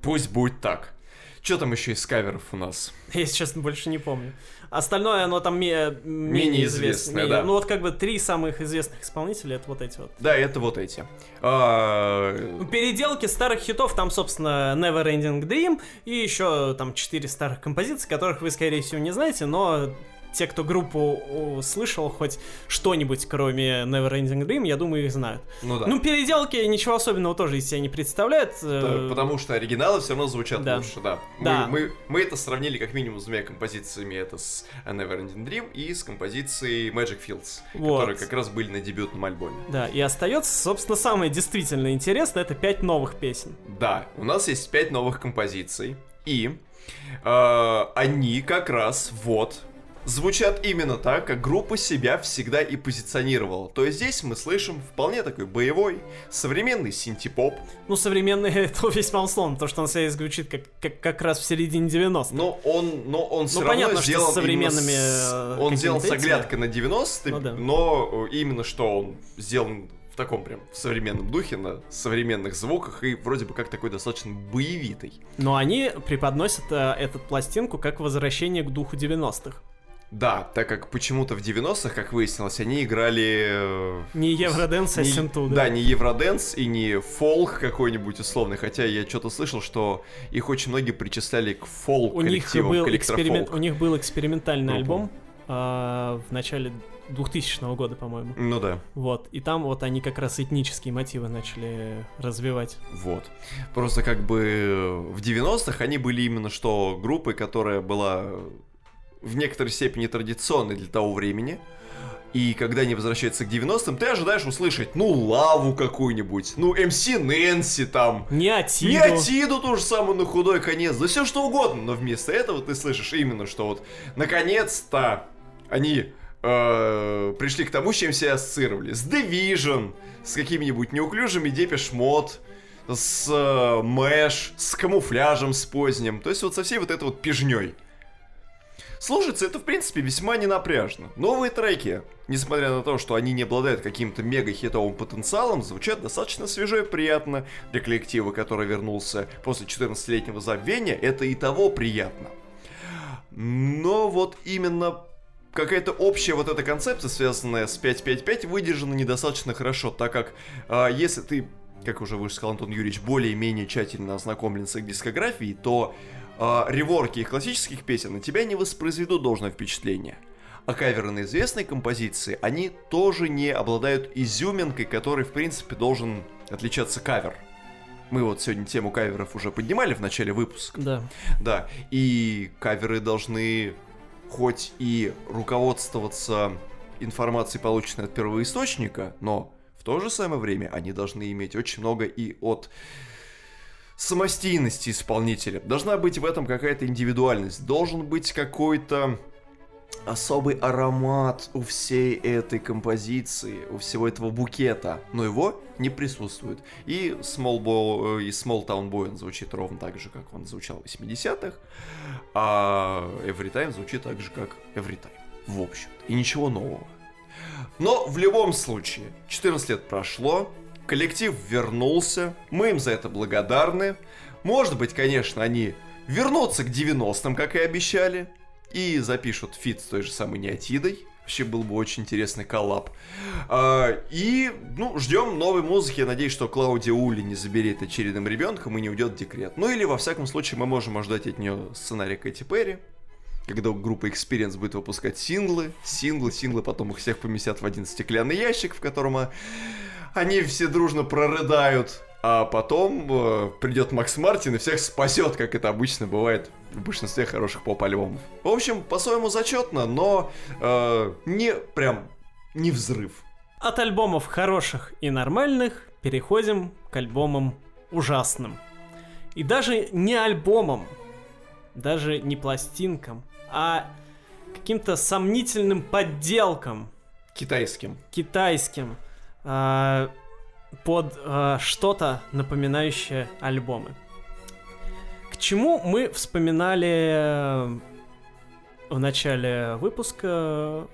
пусть будет так. Что там еще из каверов у нас? Я, честно, больше не помню. Остальное, оно там ме- менее известное, да. Ну вот как бы три самых известных исполнителя, это вот эти вот. Да, это вот эти. А... Переделки старых хитов, там, собственно, Never Ending Dream и еще там четыре старых композиции, которых вы, скорее всего, не знаете, но те, кто группу слышал хоть что-нибудь, кроме Neverending Dream, я думаю, их знают. Ну да. Ну, переделки ничего особенного тоже из себя не представляют. Да, э, потому что оригиналы все равно звучат да. лучше, да. да. Мы, мы, мы это сравнили как минимум с двумя композициями. Это с Neverending Dream и с композицией Magic Fields, вот. которые как раз были на дебютном альбоме. Да, и остается, собственно, самое действительно интересное, это пять новых песен. Да, у нас есть пять новых композиций. И э, они как раз вот звучат именно так, как группа себя всегда и позиционировала. То есть здесь мы слышим вполне такой боевой, современный синтепоп. Ну, современный это весьма условно, то, что он себя звучит как, как, как раз в середине 90-х. Но он, но он все ну, равно понятно, сделан что с современными... С... Он сделан с оглядкой на 90-е, ну, да. но именно что он сделан в таком прям в современном духе, на современных звуках и вроде бы как такой достаточно боевитый. Но они преподносят э, эту пластинку как возвращение к духу 90-х. Да, так как почему-то в 90-х, как выяснилось, они играли... Э, не Евроденс, а Синту, да? Да, не Евроденс и не фолк какой-нибудь условный, хотя я что-то слышал, что их очень многие причисляли к фолк у них был эксперимент, У них был экспериментальный альбом а, в начале 2000 года, по-моему. Ну да. Вот, и там вот они как раз этнические мотивы начали развивать. Вот. Просто как бы в 90-х они были именно что группой, которая была в некоторой степени традиционный для того времени. И когда они возвращаются к 90-м, ты ожидаешь услышать, ну, лаву какую-нибудь, ну, МС Нэнси там. Не Атиду. Не Атиду ту же самую на худой конец, да все что угодно. Но вместо этого ты слышишь именно, что вот, наконец-то, они э, пришли к тому, с чем себя ассоциировали. С De/Vision, с какими-нибудь неуклюжими Depeche Mode, с э, Mesh, с Camouflage 'ем, с поздним. То есть вот со всей вот этой вот пижней. Слушается это, в принципе, весьма ненапряжно. Новые треки, несмотря на то, что они не обладают каким-то мега-хитовым потенциалом, звучат достаточно свежо и приятно. Для коллектива, который вернулся после 14-летнего забвения, это и того приятно. Но вот именно какая-то общая вот эта концепция, связанная с 5.5.5, выдержана недостаточно хорошо, так как э, если ты, как уже выше сказал Антон Юрьевич, более-менее тщательно ознакомлен с их дискографией, то реворки их классических песен на тебя не воспроизведут должное впечатление. А каверы на известные композиции, они тоже не обладают изюминкой, которой, в принципе, должен отличаться кавер. Мы вот сегодня тему каверов уже поднимали в начале выпуска. Да. Да. И каверы должны хоть и руководствоваться информацией, полученной от первого источника, но в то же самое время они должны иметь очень много и от самостийности исполнителя. Должна быть в этом какая-то индивидуальность. Должен быть какой-то особый аромат у всей этой композиции, у всего этого букета, но его не присутствует. И Small, Bo, э, и Smalltown Boy он звучит ровно так же, как он звучал в 80-х, а Every Time звучит так же, как Every Time, в общем И ничего нового. Но в любом случае, 14 лет прошло, коллектив вернулся, мы им за это благодарны. Может быть, конечно, они вернутся к 90-м, как и обещали. и запишут feat с той же самой Неотидой. Вообще был бы очень интересный коллаб. А, и, ну, ждем новой музыки. Я надеюсь, что Клаудия Ули не заберет очередным ребенком и не уйдет в декрет. Ну или, во всяком случае, мы можем ожидать от нее сценария Кэти Перри. Когда группа Experience будет выпускать синглы, синглы, синглы, потом их всех поместят в один стеклянный ящик, в котором они все дружно прорыдают. А потом э, придет Макс Мартин и всех спасет, как это обычно бывает в большинстве хороших поп-альбомов. В общем, по-своему зачетно, но э, не прям не взрыв. От альбомов хороших и нормальных переходим к альбомам ужасным. И даже не альбомам, даже не пластинкам, а каким-то сомнительным подделкам. Китайским. Китайским. Э, под э, что-то напоминающее альбомы. К чему мы вспоминали э, в начале выпуска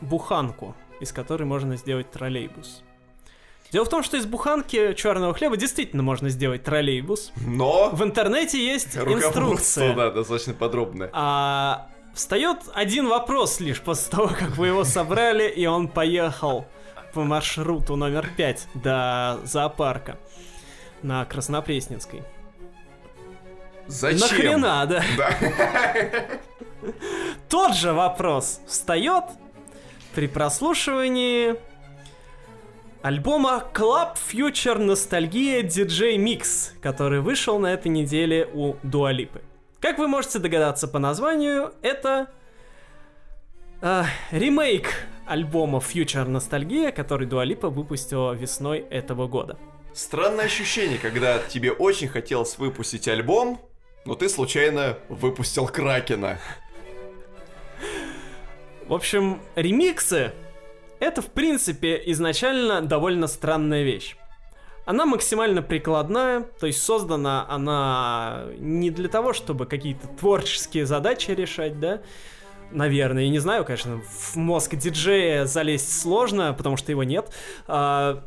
буханку, из которой можно сделать троллейбус. Дело в том, что из буханки черного хлеба действительно можно сделать троллейбус. Но в интернете есть инструкция. да, достаточно подробная. А встает один вопрос лишь после того, как вы его собрали, и он поехал по маршруту номер 5 до зоопарка на Краснопресненской. Зачем? Нахрена, да? да. Тот же вопрос встает при прослушивании альбома Club Future Nostalgia DJ Mix, который вышел на этой неделе у Дуалипы. Как вы можете догадаться по названию, это э, ремейк альбома Future Nostalgia, который Дуалипа выпустила весной этого года. Странное ощущение, когда тебе очень хотелось выпустить альбом, но ты случайно выпустил Кракена. В общем, ремиксы — это, в принципе, изначально довольно странная вещь. Она максимально прикладная, то есть создана она не для того, чтобы какие-то творческие задачи решать, да, наверное, я не знаю, конечно, в мозг диджея залезть сложно, потому что его нет. А,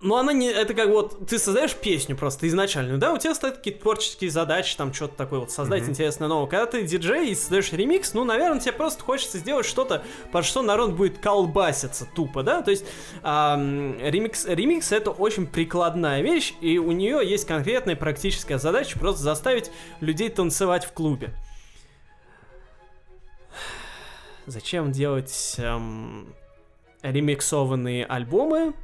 но она не... Это как вот... Ты создаешь песню просто изначальную, да? У тебя стоят какие-то творческие задачи, там что-то такое вот создать mm-hmm. интересное новое. Когда ты диджей и создаешь ремикс, ну, наверное, тебе просто хочется сделать что-то, под что народ будет колбаситься тупо, да? То есть эм, ремикс, ремикс это очень прикладная вещь, и у нее есть конкретная практическая задача просто заставить людей танцевать в клубе зачем делать эм, ремиксованные альбомы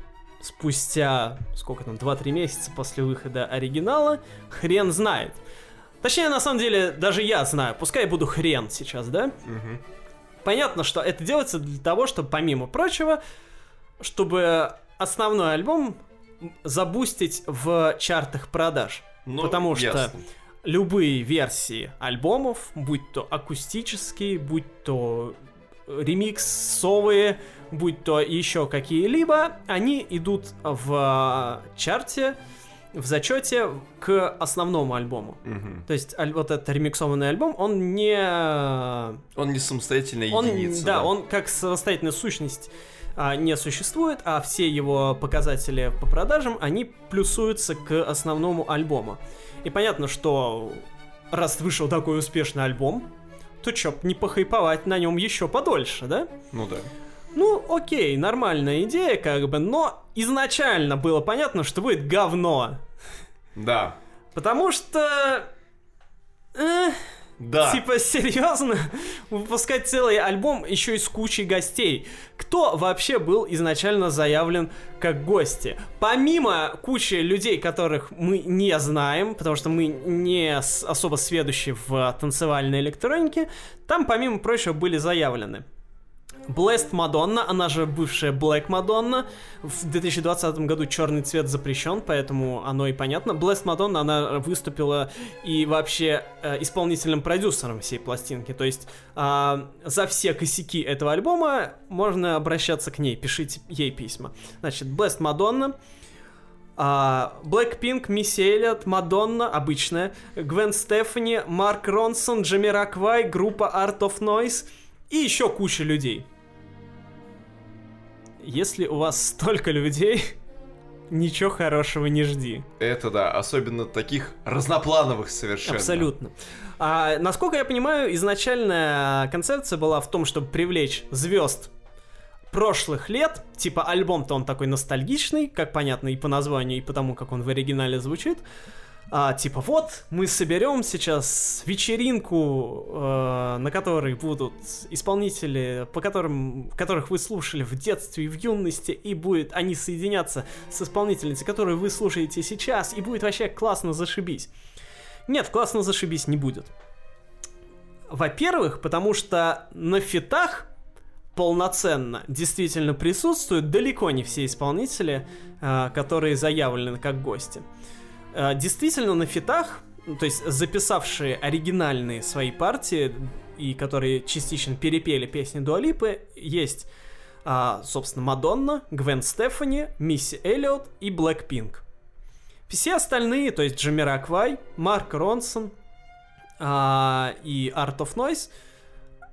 спустя, сколько там, 2-3 месяца после выхода оригинала, хрен знает. Точнее, на самом деле, даже я знаю, пускай я буду хрен сейчас, да? Угу. Понятно, что это делается для того, чтобы, помимо прочего, чтобы основной альбом забустить в чартах продаж. Ну, Потому ясно. что любые версии альбомов, будь то акустические, будь то ремиксовые, будь то еще какие-либо, они идут в чарте, в зачете к основному альбому. Угу. То есть вот этот ремиксованный альбом, он не... Он не самостоятельная он, единица. Да, да, он как самостоятельная сущность а, не существует, а все его показатели по продажам, они плюсуются к основному альбому. И понятно, что раз вышел такой успешный альбом, то чё, не похайповать на нем еще подольше, да? Ну да. Ну, окей, нормальная идея, как бы, но изначально было понятно, что будет говно. Да. Потому что... Э, да. Типа, серьезно? Выпускать целый альбом еще и с кучей гостей. Кто вообще был изначально заявлен как гости? Помимо кучи людей, которых мы не знаем, потому что мы не особо сведущи в танцевальной электронике, там, помимо прочего, были заявлены Blessed Madonna, она же бывшая Black Madonna. В 2020 году черный цвет запрещен, поэтому оно и понятно. Blessed Madonna, она выступила и вообще э, исполнительным продюсером всей пластинки. То есть э, за все косяки этого альбома можно обращаться к ней, пишите ей письма. Значит, Blessed Madonna. Uh, Blackpink, Мисси Эллиот, Мадонна, обычная, Гвен Стефани, Марк Ронсон, Джемми Раквай, группа Art of Noise и еще куча людей если у вас столько людей, ничего хорошего не жди. Это да, особенно таких разноплановых совершенно. Абсолютно. А, насколько я понимаю, изначальная концепция была в том, чтобы привлечь звезд прошлых лет, типа альбом-то он такой ностальгичный, как понятно и по названию, и по тому, как он в оригинале звучит, а, типа, вот, мы соберем сейчас вечеринку, э, на которой будут исполнители, по которым, которых вы слушали в детстве и в юности, и будет, они соединятся с исполнительницей, которую вы слушаете сейчас, и будет вообще классно зашибись. Нет, классно зашибись не будет. Во-первых, потому что на фитах полноценно действительно присутствуют далеко не все исполнители, э, которые заявлены как гости. Действительно, на фитах, ну, то есть записавшие оригинальные свои партии и которые частично перепели песни Дуалипы, есть, а, собственно, Мадонна, Гвен Стефани, Мисси Эллиот и Блэкпинк. Все остальные, то есть Джамираквай, Марк Ронсон а, и Art of Noise,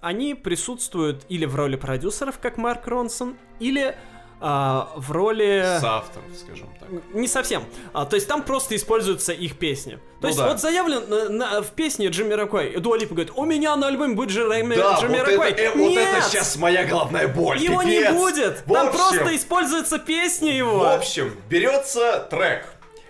они присутствуют или в роли продюсеров, как Марк Ронсон, или а, в роли... С авторов, скажем так. Не совсем. А, то есть там просто используются их песни. То Ну есть да. вот заявлен на, на- в песне Джимми Ракой, Дуалипа говорит, у меня на альбоме будет Джереми, Да, Джимми вот Ракой. это, э, вот это сейчас моя главная боль. Его пипец. не будет! В Там общем, просто используется песня его. В общем, берется трек.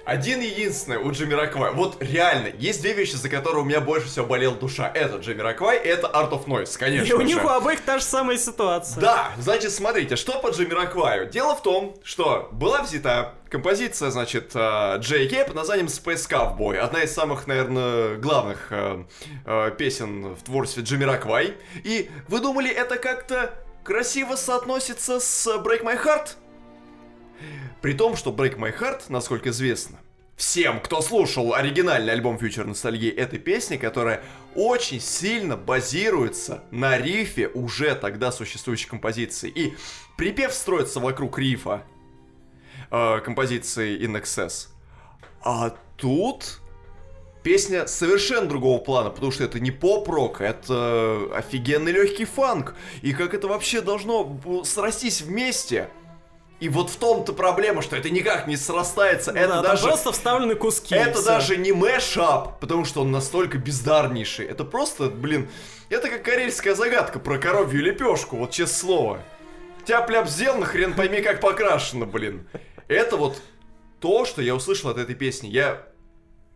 Один единственный у Джимми Раквай. Вот реально, есть две вещи, за которые у меня больше всего болела душа. Это Джимми Раквай, и это Art of Noise, конечно И у же. них у обоих та же самая ситуация. Да, значит, смотрите, что по Джимми Ракваю. Дело в том, что была взята композиция, значит, э, Джей Кей под названием Space Cowboy. Одна из самых, наверное, главных э, э, песен в творчестве Джимми Раквай. И вы думали, это как-то красиво соотносится с Break My Heart? При том, что Break My Heart, насколько известно, всем, кто слушал оригинальный альбом Future Nostalgia, этой песни, которая очень сильно базируется на рифе уже тогда существующей композиции. И припев строится вокруг рифа э, композиции In Excess. А тут песня совершенно другого плана, потому что это не поп-рок, это офигенный легкий фанк. И как это вообще должно срастись вместе? И вот в том-то проблема, что это никак не срастается. Да, это даже просто вставлены куски. это даже не мэшап, потому что он настолько бездарнейший. Это просто, блин, это как карельская загадка про коровью лепешку, вот честное слово. Тяп-ляп сделано, хрен пойми как покрашено, блин. Это вот то, что я услышал от этой песни. Я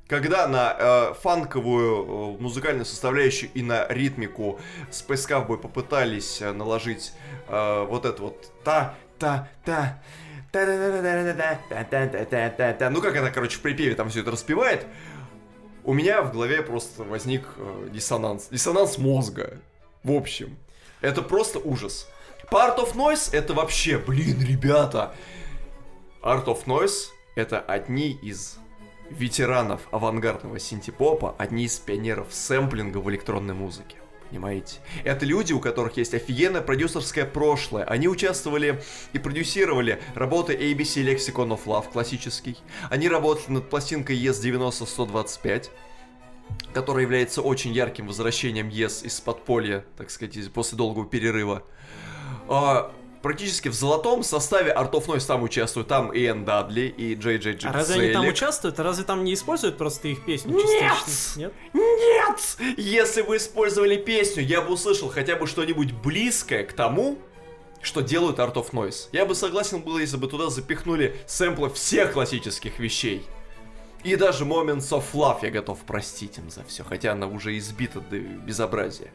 когда на э, фанковую э, музыкальную составляющую и на ритмику Space Cowboy попытались э, наложить э, вот это вот та Та-та-та-та-та-та-та-та-та-та-та. ну как она, короче, в припеве там все это распевает, у меня в голове просто возник диссонанс. Диссонанс мозга. В общем, это просто ужас. Part of Noise это вообще, блин, ребята. Art of Noise это одни из ветеранов авангардного синтепопа, одни из пионеров сэмплинга в электронной музыке. Понимаете? Это люди, у которых есть офигенное продюсерское прошлое. Они участвовали и продюсировали работы ABC Lexicon of Love классический. Они работали над пластинкой E ES 90-125 которая является очень ярким возвращением Yes из подполья, так сказать, после долгого перерыва. А, практически в золотом составе Art of Noise там участвуют, там и Энн Дадли, и Джей Джей А разве они там Джей участвуют? А разве там не используют просто их песню Нет! частично? Нет! Нет! Если бы использовали песню, я бы услышал хотя бы что-нибудь близкое к тому, что делают Art of Noise. Я бы согласен был, если бы туда запихнули сэмплы всех классических вещей. И даже Moments of Love я готов простить им за все, хотя она уже избита до безобразия.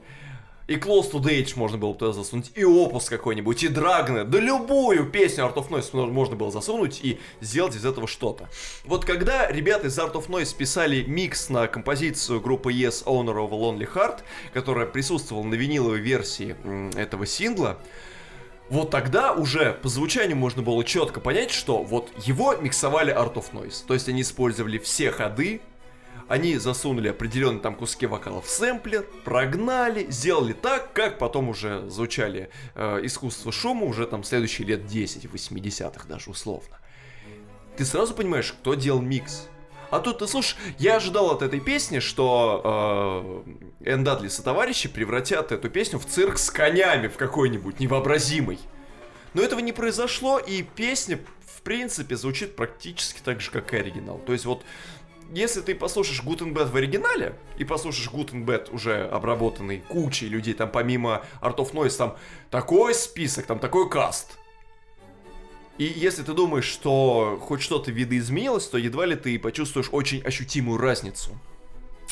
И Close to the Edge можно было бы туда засунуть, и Опус какой-нибудь, и Драгны, да любую песню Art of Noise можно- было засунуть и сделать из этого что-то. Вот когда ребята из Art of Noise писали микс на композицию группы Yes Owner of a Lonely Heart, которая присутствовала на виниловой версии этого сингла, вот тогда уже по звучанию можно было четко понять, что вот его миксовали Art of Noise. То есть они использовали все ходы, они засунули определенные там куски вокала в сэмплер, прогнали, сделали так, как потом уже звучали э, искусство шума уже там следующие лет 10, 80-х даже условно. Ты сразу понимаешь, кто делал микс. А тут ты слушай, я ожидал от этой песни, что э, Энн Дадли со товарищи превратят эту песню в цирк с конями в какой-нибудь невообразимый. Но этого не произошло, и песня, в принципе, звучит практически так же, как и оригинал. То есть вот если ты послушаешь Bad в оригинале и послушаешь Bad уже обработанный кучей людей, там помимо Art of Noise, там такой список, там такой каст. И если ты думаешь, что хоть что-то видоизменилось, то едва ли ты почувствуешь очень ощутимую разницу.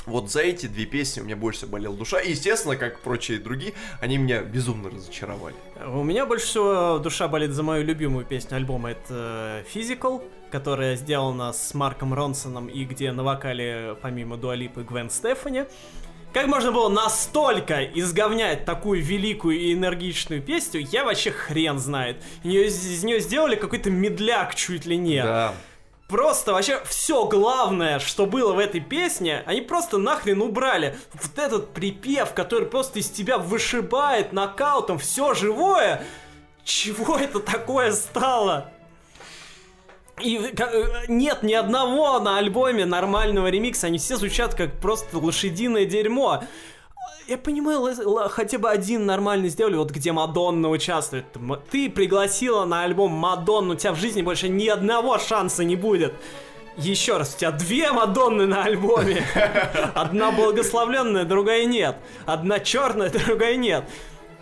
Вот за эти две песни у меня больше всего болела душа. И, естественно, как прочие другие, они меня безумно разочаровали. У меня больше всего душа болит за мою любимую песню альбома. Это Physical, которая сделана с Марком Ронсоном и где на вокале помимо Дуалипы Гвен Стефани. Как можно было настолько изговнять такую великую и энергичную песню, я вообще хрен знает. Из, из нее сделали какой-то медляк чуть ли не. Да. Просто вообще все главное, что было в этой песне, они просто нахрен убрали. Вот этот припев, который просто из тебя вышибает нокаутом все живое. Чего это такое стало? И э, нет ни одного на альбоме нормального ремикса, они все звучат как просто лошадиное дерьмо я понимаю, хотя бы один нормальный сделали, вот где Мадонна участвует. Ты пригласила на альбом Мадонну, у тебя в жизни больше ни одного шанса не будет. Еще раз, у тебя две Мадонны на альбоме. Одна благословленная, другая нет. Одна черная, другая нет.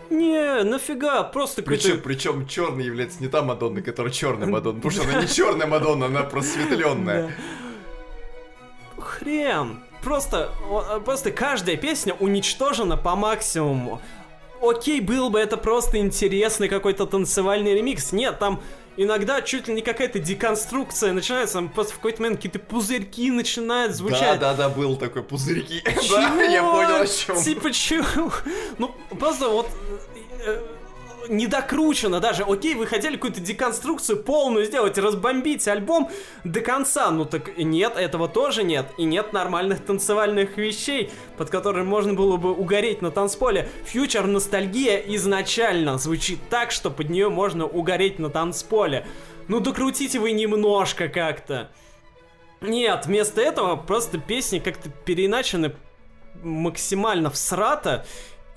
Не, нафига, просто причем, причем черный является не та Мадонна, которая черная Мадонна, потому что она не черная Мадонна, она просветленная. Хрен просто, просто каждая песня уничтожена по максимуму. Окей, был бы это просто интересный какой-то танцевальный ремикс. Нет, там иногда чуть ли не какая-то деконструкция начинается, там просто в какой-то момент какие-то пузырьки начинают звучать. Да, да, да, был такой пузырьки. Да, я понял о чем. Типа чего? Ну, просто вот э, не докручено даже. Окей, вы хотели какую-то деконструкцию полную сделать, разбомбить альбом до конца. Ну так нет, этого тоже нет. И нет нормальных танцевальных вещей, под которыми можно было бы угореть на танцполе. Фьючер ностальгия изначально звучит так, что под нее можно угореть на танцполе. Ну докрутите вы немножко как-то. Нет, вместо этого просто песни как-то переиначены максимально всрато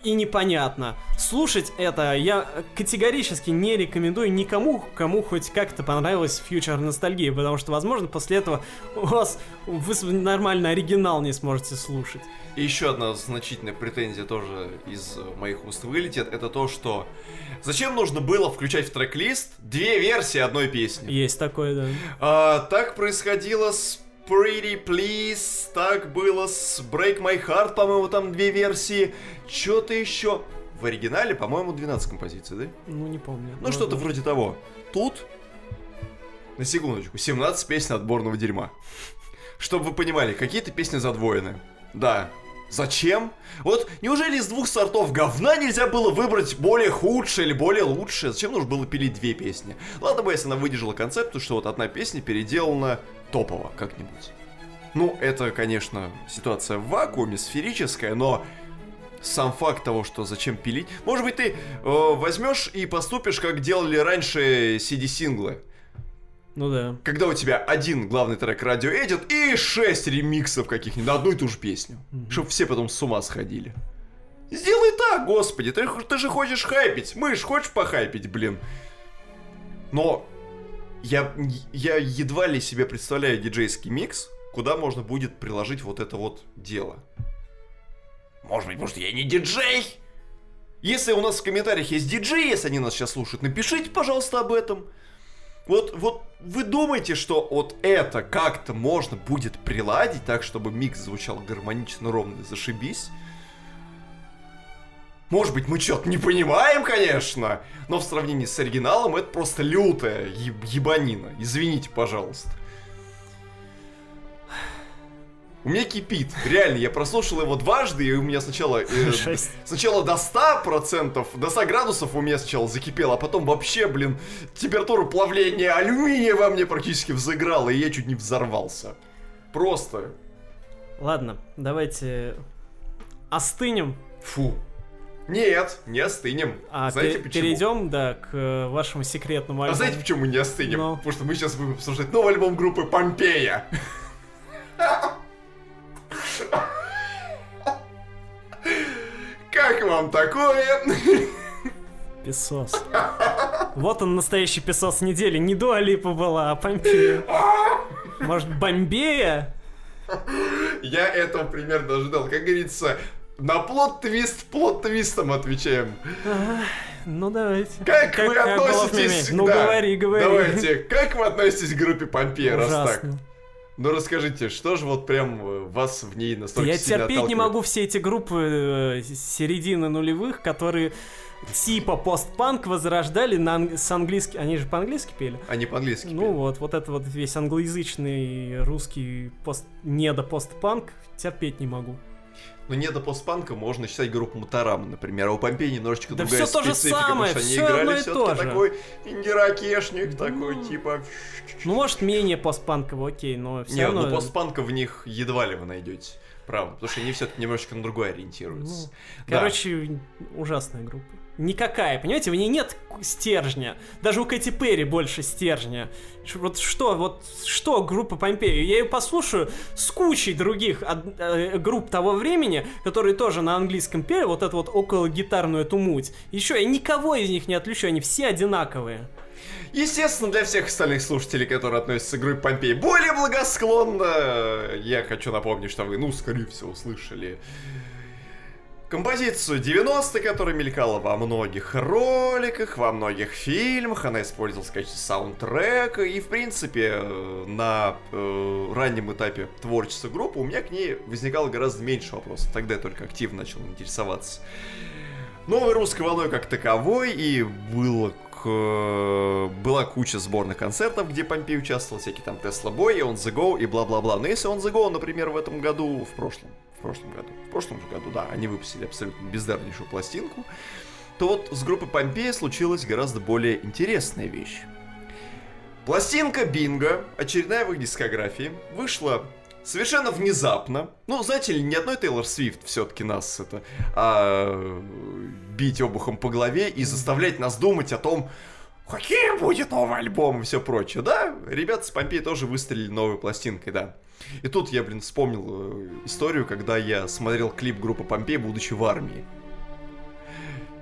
и непонятно. Слушать это я категорически не рекомендую никому, кому хоть как-то понравилась фьючер ностальгия, потому что, возможно, после этого у вас вы нормально оригинал не сможете слушать. И еще одна значительная претензия тоже из моих уст вылетит, это то, что зачем нужно было включать в трек-лист две версии одной песни? Есть такое, да. А, так происходило с Pretty Please, так было с Break My Heart, по-моему, там две версии. Что-то еще. В оригинале, по-моему, 12 композиций, да? Ну, не помню. Ну, что-то вроде того. Тут, на секундочку, 17 песен отборного дерьма. Чтобы вы понимали, какие-то песни задвоены. Да, Зачем? Вот неужели из двух сортов говна нельзя было выбрать более худшее или более лучшее? Зачем нужно было пилить две песни? Ладно бы, если она выдержала концепту, что вот одна песня переделана топово как-нибудь. Ну, это, конечно, ситуация в вакууме, сферическая, но сам факт того, что зачем пилить... Может быть, ты э, возьмешь и поступишь, как делали раньше CD-синглы. Ну да. Когда у тебя один главный трек радио Edit и шесть ремиксов каких-нибудь на одну и ту же песню. Mm-hmm. Чтобы все потом с ума сходили. Сделай так, господи, ты, ты же хочешь хайпить. Мышь, хочешь похайпить, блин. Но я, я едва ли себе представляю диджейский микс, куда можно будет приложить вот это вот дело. Может быть, может я не диджей? Если у нас в комментариях есть диджей, если они нас сейчас слушают, напишите, пожалуйста, об этом. Вот, вот вы думаете, что вот это как-то можно будет приладить так, чтобы микс звучал гармонично, ровно, зашибись? Может быть, мы что-то не понимаем, конечно, но в сравнении с оригиналом это просто лютая еб- ебанина. Извините, пожалуйста. У меня кипит. Реально, я прослушал его дважды, и у меня сначала... Э, сначала до 100%, до 100 градусов у меня сначала закипело, а потом вообще, блин, температура плавления алюминия во мне практически взыграла, и я чуть не взорвался. Просто. Ладно, давайте остынем. Фу. Нет, не остынем. А знаете почему? Перейдем, да, к э, вашему секретному альбому. А знаете, почему мы не остынем? Но... Потому что мы сейчас будем обсуждать новый альбом группы Помпея. Как вам такое? Песос. Вот он, настоящий песос недели. Не Дуа Липа была, а Помпея. Может, Бомбея? Я этого примерно ожидал. Как говорится, на плод-твист плод-твистом отвечаем. Ну давайте. Как, вы относитесь... Ну да, говори, говори. Давайте, как вы относитесь к группе Помпея, раз так? Ну расскажите, что же вот прям э, вас в ней настолько Я сильно терпеть не могу все эти группы э, середины нулевых, которые типа постпанк возрождали на ан- с английским... Они же по-английски пели? Они по-английски Ну пели. вот, вот это вот весь англоязычный русский пост... недо-постпанк терпеть не могу. Но не до постпанка можно считать группу Моторама, например. А у Помпеи немножечко Да другая всё то же самое, потому что всё они играли все-таки такой инди-ракешник, Ну. такой типа... Ну, может, менее постпанковый, окей, но все Не, равно... ну постпанка в них едва ли вы найдете. Правда, потому что они все-таки немножечко на другое ориентируются. Да. Короче, ужасная группа. Никакая, понимаете, в ней нет стержня. Даже у Кэти Перри больше стержня. Вот что, вот что группа Помпеи? Я ее послушаю с кучей других э, групп того времени, которые тоже на английском пели, вот эту вот около гитарную эту муть. Еще я никого из них не отличу, они все одинаковые. Естественно, для всех остальных слушателей, которые относятся к группе Помпей более благосклонно, я хочу напомнить, что вы, ну, скорее всего, слышали композицию 90 которая мелькала во многих роликах, во многих фильмах, она использовалась в качестве саундтрека, и, в принципе, э, на э, раннем этапе творчества группы у меня к ней возникало гораздо меньше вопросов, тогда я только активно начал интересоваться новой русской волной как таковой, и было к- была куча сборных концертов, где Помпей участвовал, всякие там Тесла Бой, On The Go и бла-бла-бла. Но если On The Go, например, в этом году, в прошлом, в прошлом году, в прошлом же году, да, они выпустили абсолютно бездарнейшую пластинку, то вот с группой Помпея случилась гораздо более интересная вещь. Пластинка Бинго, очередная в их дискографии, вышла совершенно внезапно. Ну, знаете ли, ни одной Тейлор Свифт все-таки нас это а, бить обухом по голове и заставлять нас думать о том, каким будет новый альбом и все прочее, да? Ребята с Помпеи тоже выстрелили новой пластинкой, да. И тут я, блин, вспомнил э, историю, когда я смотрел клип группы Помпей, будучи в армии.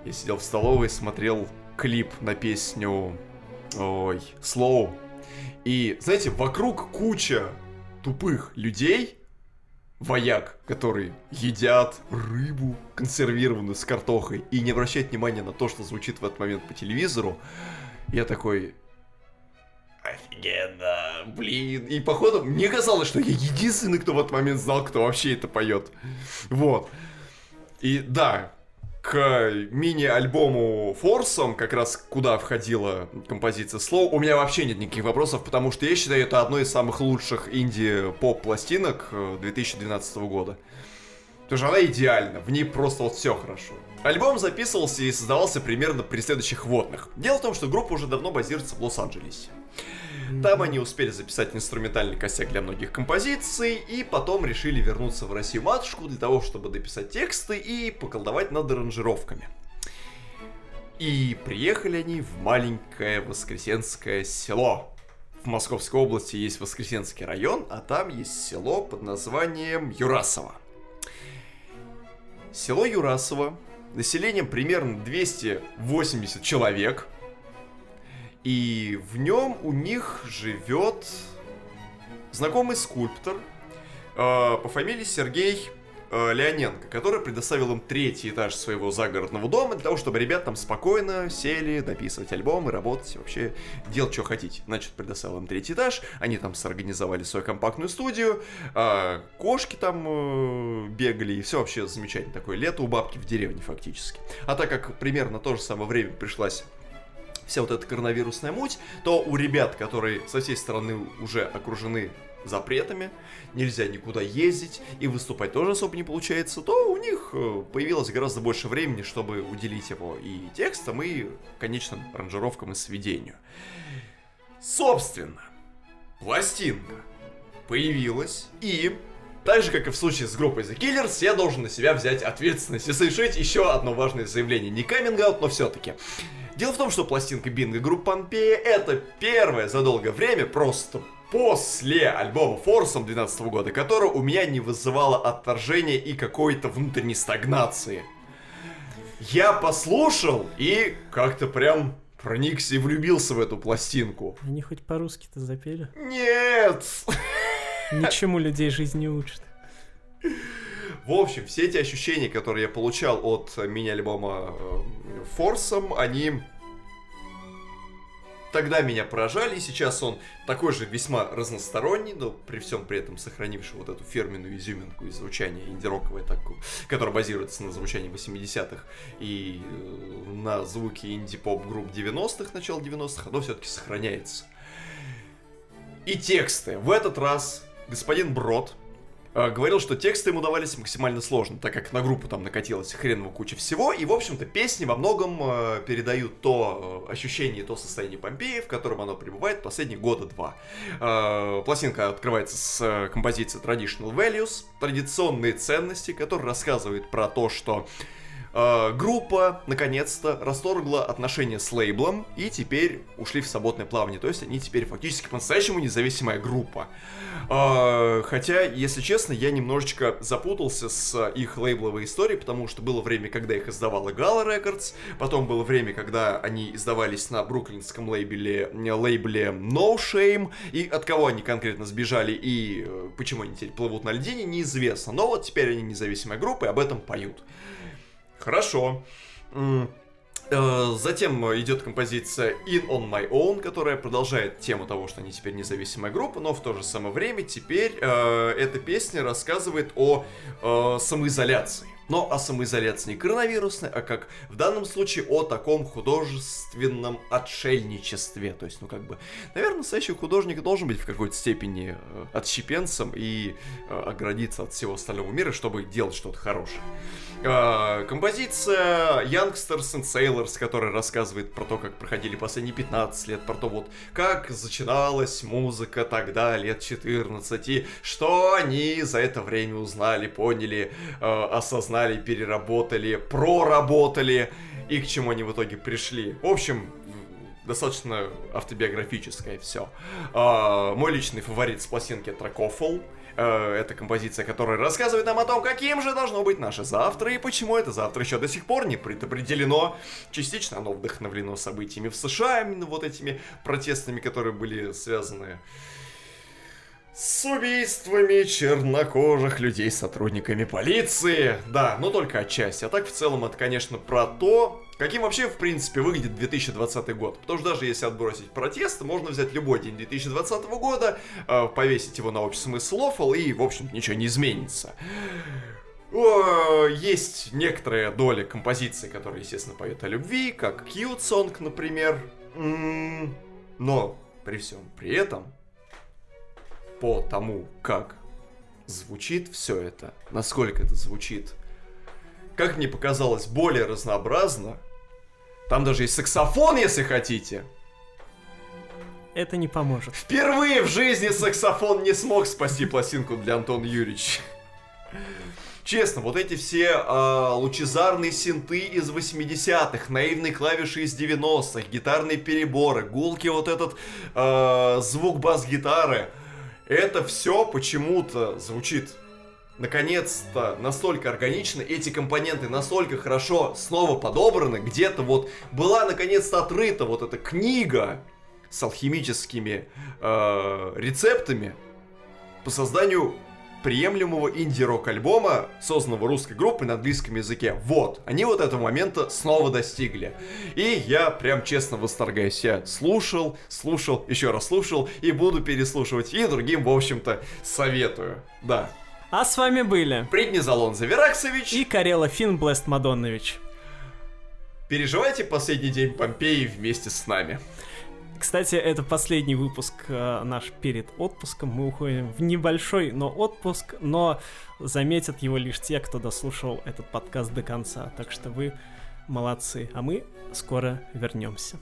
Я сидел в столовой, смотрел клип на песню Ой, Slow. И, знаете, вокруг куча тупых людей, вояк, которые едят рыбу, консервированную с картохой, и не обращают внимания на то, что звучит в этот момент по телевизору. Я такой... Офигенно, блин. И походу, мне казалось, что я единственный, кто в этот момент знал, кто вообще это поет. Вот. И да, к мини-альбому Форсом, как раз куда входила композиция Slow, у меня вообще нет никаких вопросов, потому что я считаю это одной из самых лучших инди-поп-пластинок э, 2012 года. Потому что она идеальна, в ней просто вот все хорошо. Альбом записывался и создавался примерно при следующих водных. Дело в том, что группа уже давно базируется в Лос-Анджелесе. Там они успели записать инструментальный косяк для многих композиций, и потом решили вернуться в Россию матушку для того, чтобы дописать тексты и поколдовать над аранжировками. И приехали они в маленькое воскресенское село. В Московской области есть Воскресенский район, а там есть село под названием Юрасово. Село Юрасово, населением примерно 280 человек, и в нем у них живет знакомый скульптор э, по фамилии Сергей э, Леоненко, который предоставил им третий этаж своего загородного дома для того, чтобы ребят там спокойно сели дописывать альбом и работать, вообще делать, что хотите. Значит, предоставил им третий этаж, они там сорганизовали свою компактную студию, э, кошки там э, бегали, и все вообще замечательно. Такое лето у бабки в деревне фактически. А так как примерно то же самое время пришлась вся вот эта коронавирусная муть, то у ребят, которые со всей стороны уже окружены запретами, нельзя никуда ездить и выступать тоже особо не получается, то у них э, появилось гораздо больше времени, чтобы уделить его и текстам, и конечным аранжировкам и сведению. Собственно, пластинка появилась, и так же, как и в случае с группой The Killers, я должен на себя взять ответственность и совершить еще одно важное заявление. Не каминг но все-таки. Дело в том, что пластинка Бинго группы Помпея это первое за долгое время, просто после альбома Форсом 2012 года, которое у меня не вызывало отторжения и какой-то внутренней стагнации. Я послушал и как-то прям проникся и влюбился в эту пластинку. Они хоть по-русски-то запели? Нет! Ничему людей жизнь не учит. В общем, все эти ощущения, которые я получал от мини-альбома э, Форсом, они тогда меня поражали, сейчас он такой же весьма разносторонний, но при всем при этом сохранивший вот эту фирменную изюминку и звучание инди-роковое которое базируется на звучании 80-х и э, на звуке инди-поп групп 90-х, начала 90-х, оно все-таки сохраняется. И тексты. В этот раз господин Брод, говорил, что тексты ему давались максимально сложно, так как на группу там накатилась хреново куча всего, и, в общем-то, песни во многом э, передают то э, ощущение, то состояние Помпеи, в котором оно пребывает последние года два. Э, пластинка открывается с э, композиции Traditional Values, традиционные ценности, которые рассказывают про то, что Э, группа наконец-то расторгла отношения с лейблом и теперь ушли в свободное плавание. То есть они теперь фактически по-настоящему независимая группа. Э, хотя, если честно, я немножечко запутался с их лейбловой историей, потому что было время, когда их издавала Gala Records, потом было время, когда они издавались на бруклинском лейбле, лейбле No Shame, и от кого они конкретно сбежали и э, почему они теперь плывут на льдине, неизвестно. Но вот теперь они независимая группа и об этом поют. Хорошо. Э, затем идет композиция In On My Own, которая продолжает тему того, что они теперь независимая группа, но в то же самое время теперь э, эта песня рассказывает о э, самоизоляции но о самоизоляции не коронавирусной, а как в данном случае о таком художественном отшельничестве. То есть, ну как бы, наверное, настоящий художник должен быть в какой-то степени э, отщепенцем и э, оградиться от всего остального мира, чтобы делать что-то хорошее. Э, композиция Youngsters and Sailors, которая рассказывает про то, как проходили последние 15 лет, про то вот, как начиналась музыка тогда, лет 14, и что они за это время узнали, поняли, осознали осознали, переработали, проработали и к чему они в итоге пришли. В общем, достаточно автобиографическое все. А, мой личный фаворит с пластинки Тракофл. А, это композиция, которая рассказывает нам о том, каким же должно быть наше завтра и почему это завтра еще до сих пор не предопределено. Частично оно вдохновлено событиями в США, именно вот этими протестами, которые были связаны убийствами чернокожих людей сотрудниками полиции. Да, но только отчасти. А так в целом это, конечно, про то, каким вообще, в принципе, выглядит 2020 год. Потому что даже если отбросить протесты, можно взять любой день 2020 года, э, повесить его на общий смысл и, в общем ничего не изменится. Есть некоторая доля композиций, которые, естественно, поют о любви, как Cute Song, например. Но при всем при этом по тому, как звучит все это, насколько это звучит, как мне показалось, более разнообразно. Там даже есть саксофон, если хотите. Это не поможет. Впервые в жизни саксофон не смог спасти пластинку для Антона Юрьевича. Честно, вот эти все э, лучезарные синты из 80-х, наивные клавиши из 90-х, гитарные переборы, гулки, вот этот э, звук бас-гитары – это все почему-то звучит наконец-то настолько органично, эти компоненты настолько хорошо снова подобраны, где-то вот была наконец-то отрыта вот эта книга с алхимическими э, рецептами по созданию приемлемого инди-рок альбома, созданного русской группой на английском языке. Вот, они вот этого момента снова достигли. И я прям честно восторгаюсь. Я слушал, слушал, еще раз слушал и буду переслушивать. И другим, в общем-то, советую. Да. А с вами были Преднизолон Завераксович и Карела Финн Блест Мадоннович. Переживайте последний день Помпеи вместе с нами. Кстати, это последний выпуск э, наш перед отпуском. Мы уходим в небольшой, но отпуск, но заметят его лишь те, кто дослушал этот подкаст до конца. Так что вы молодцы, а мы скоро вернемся.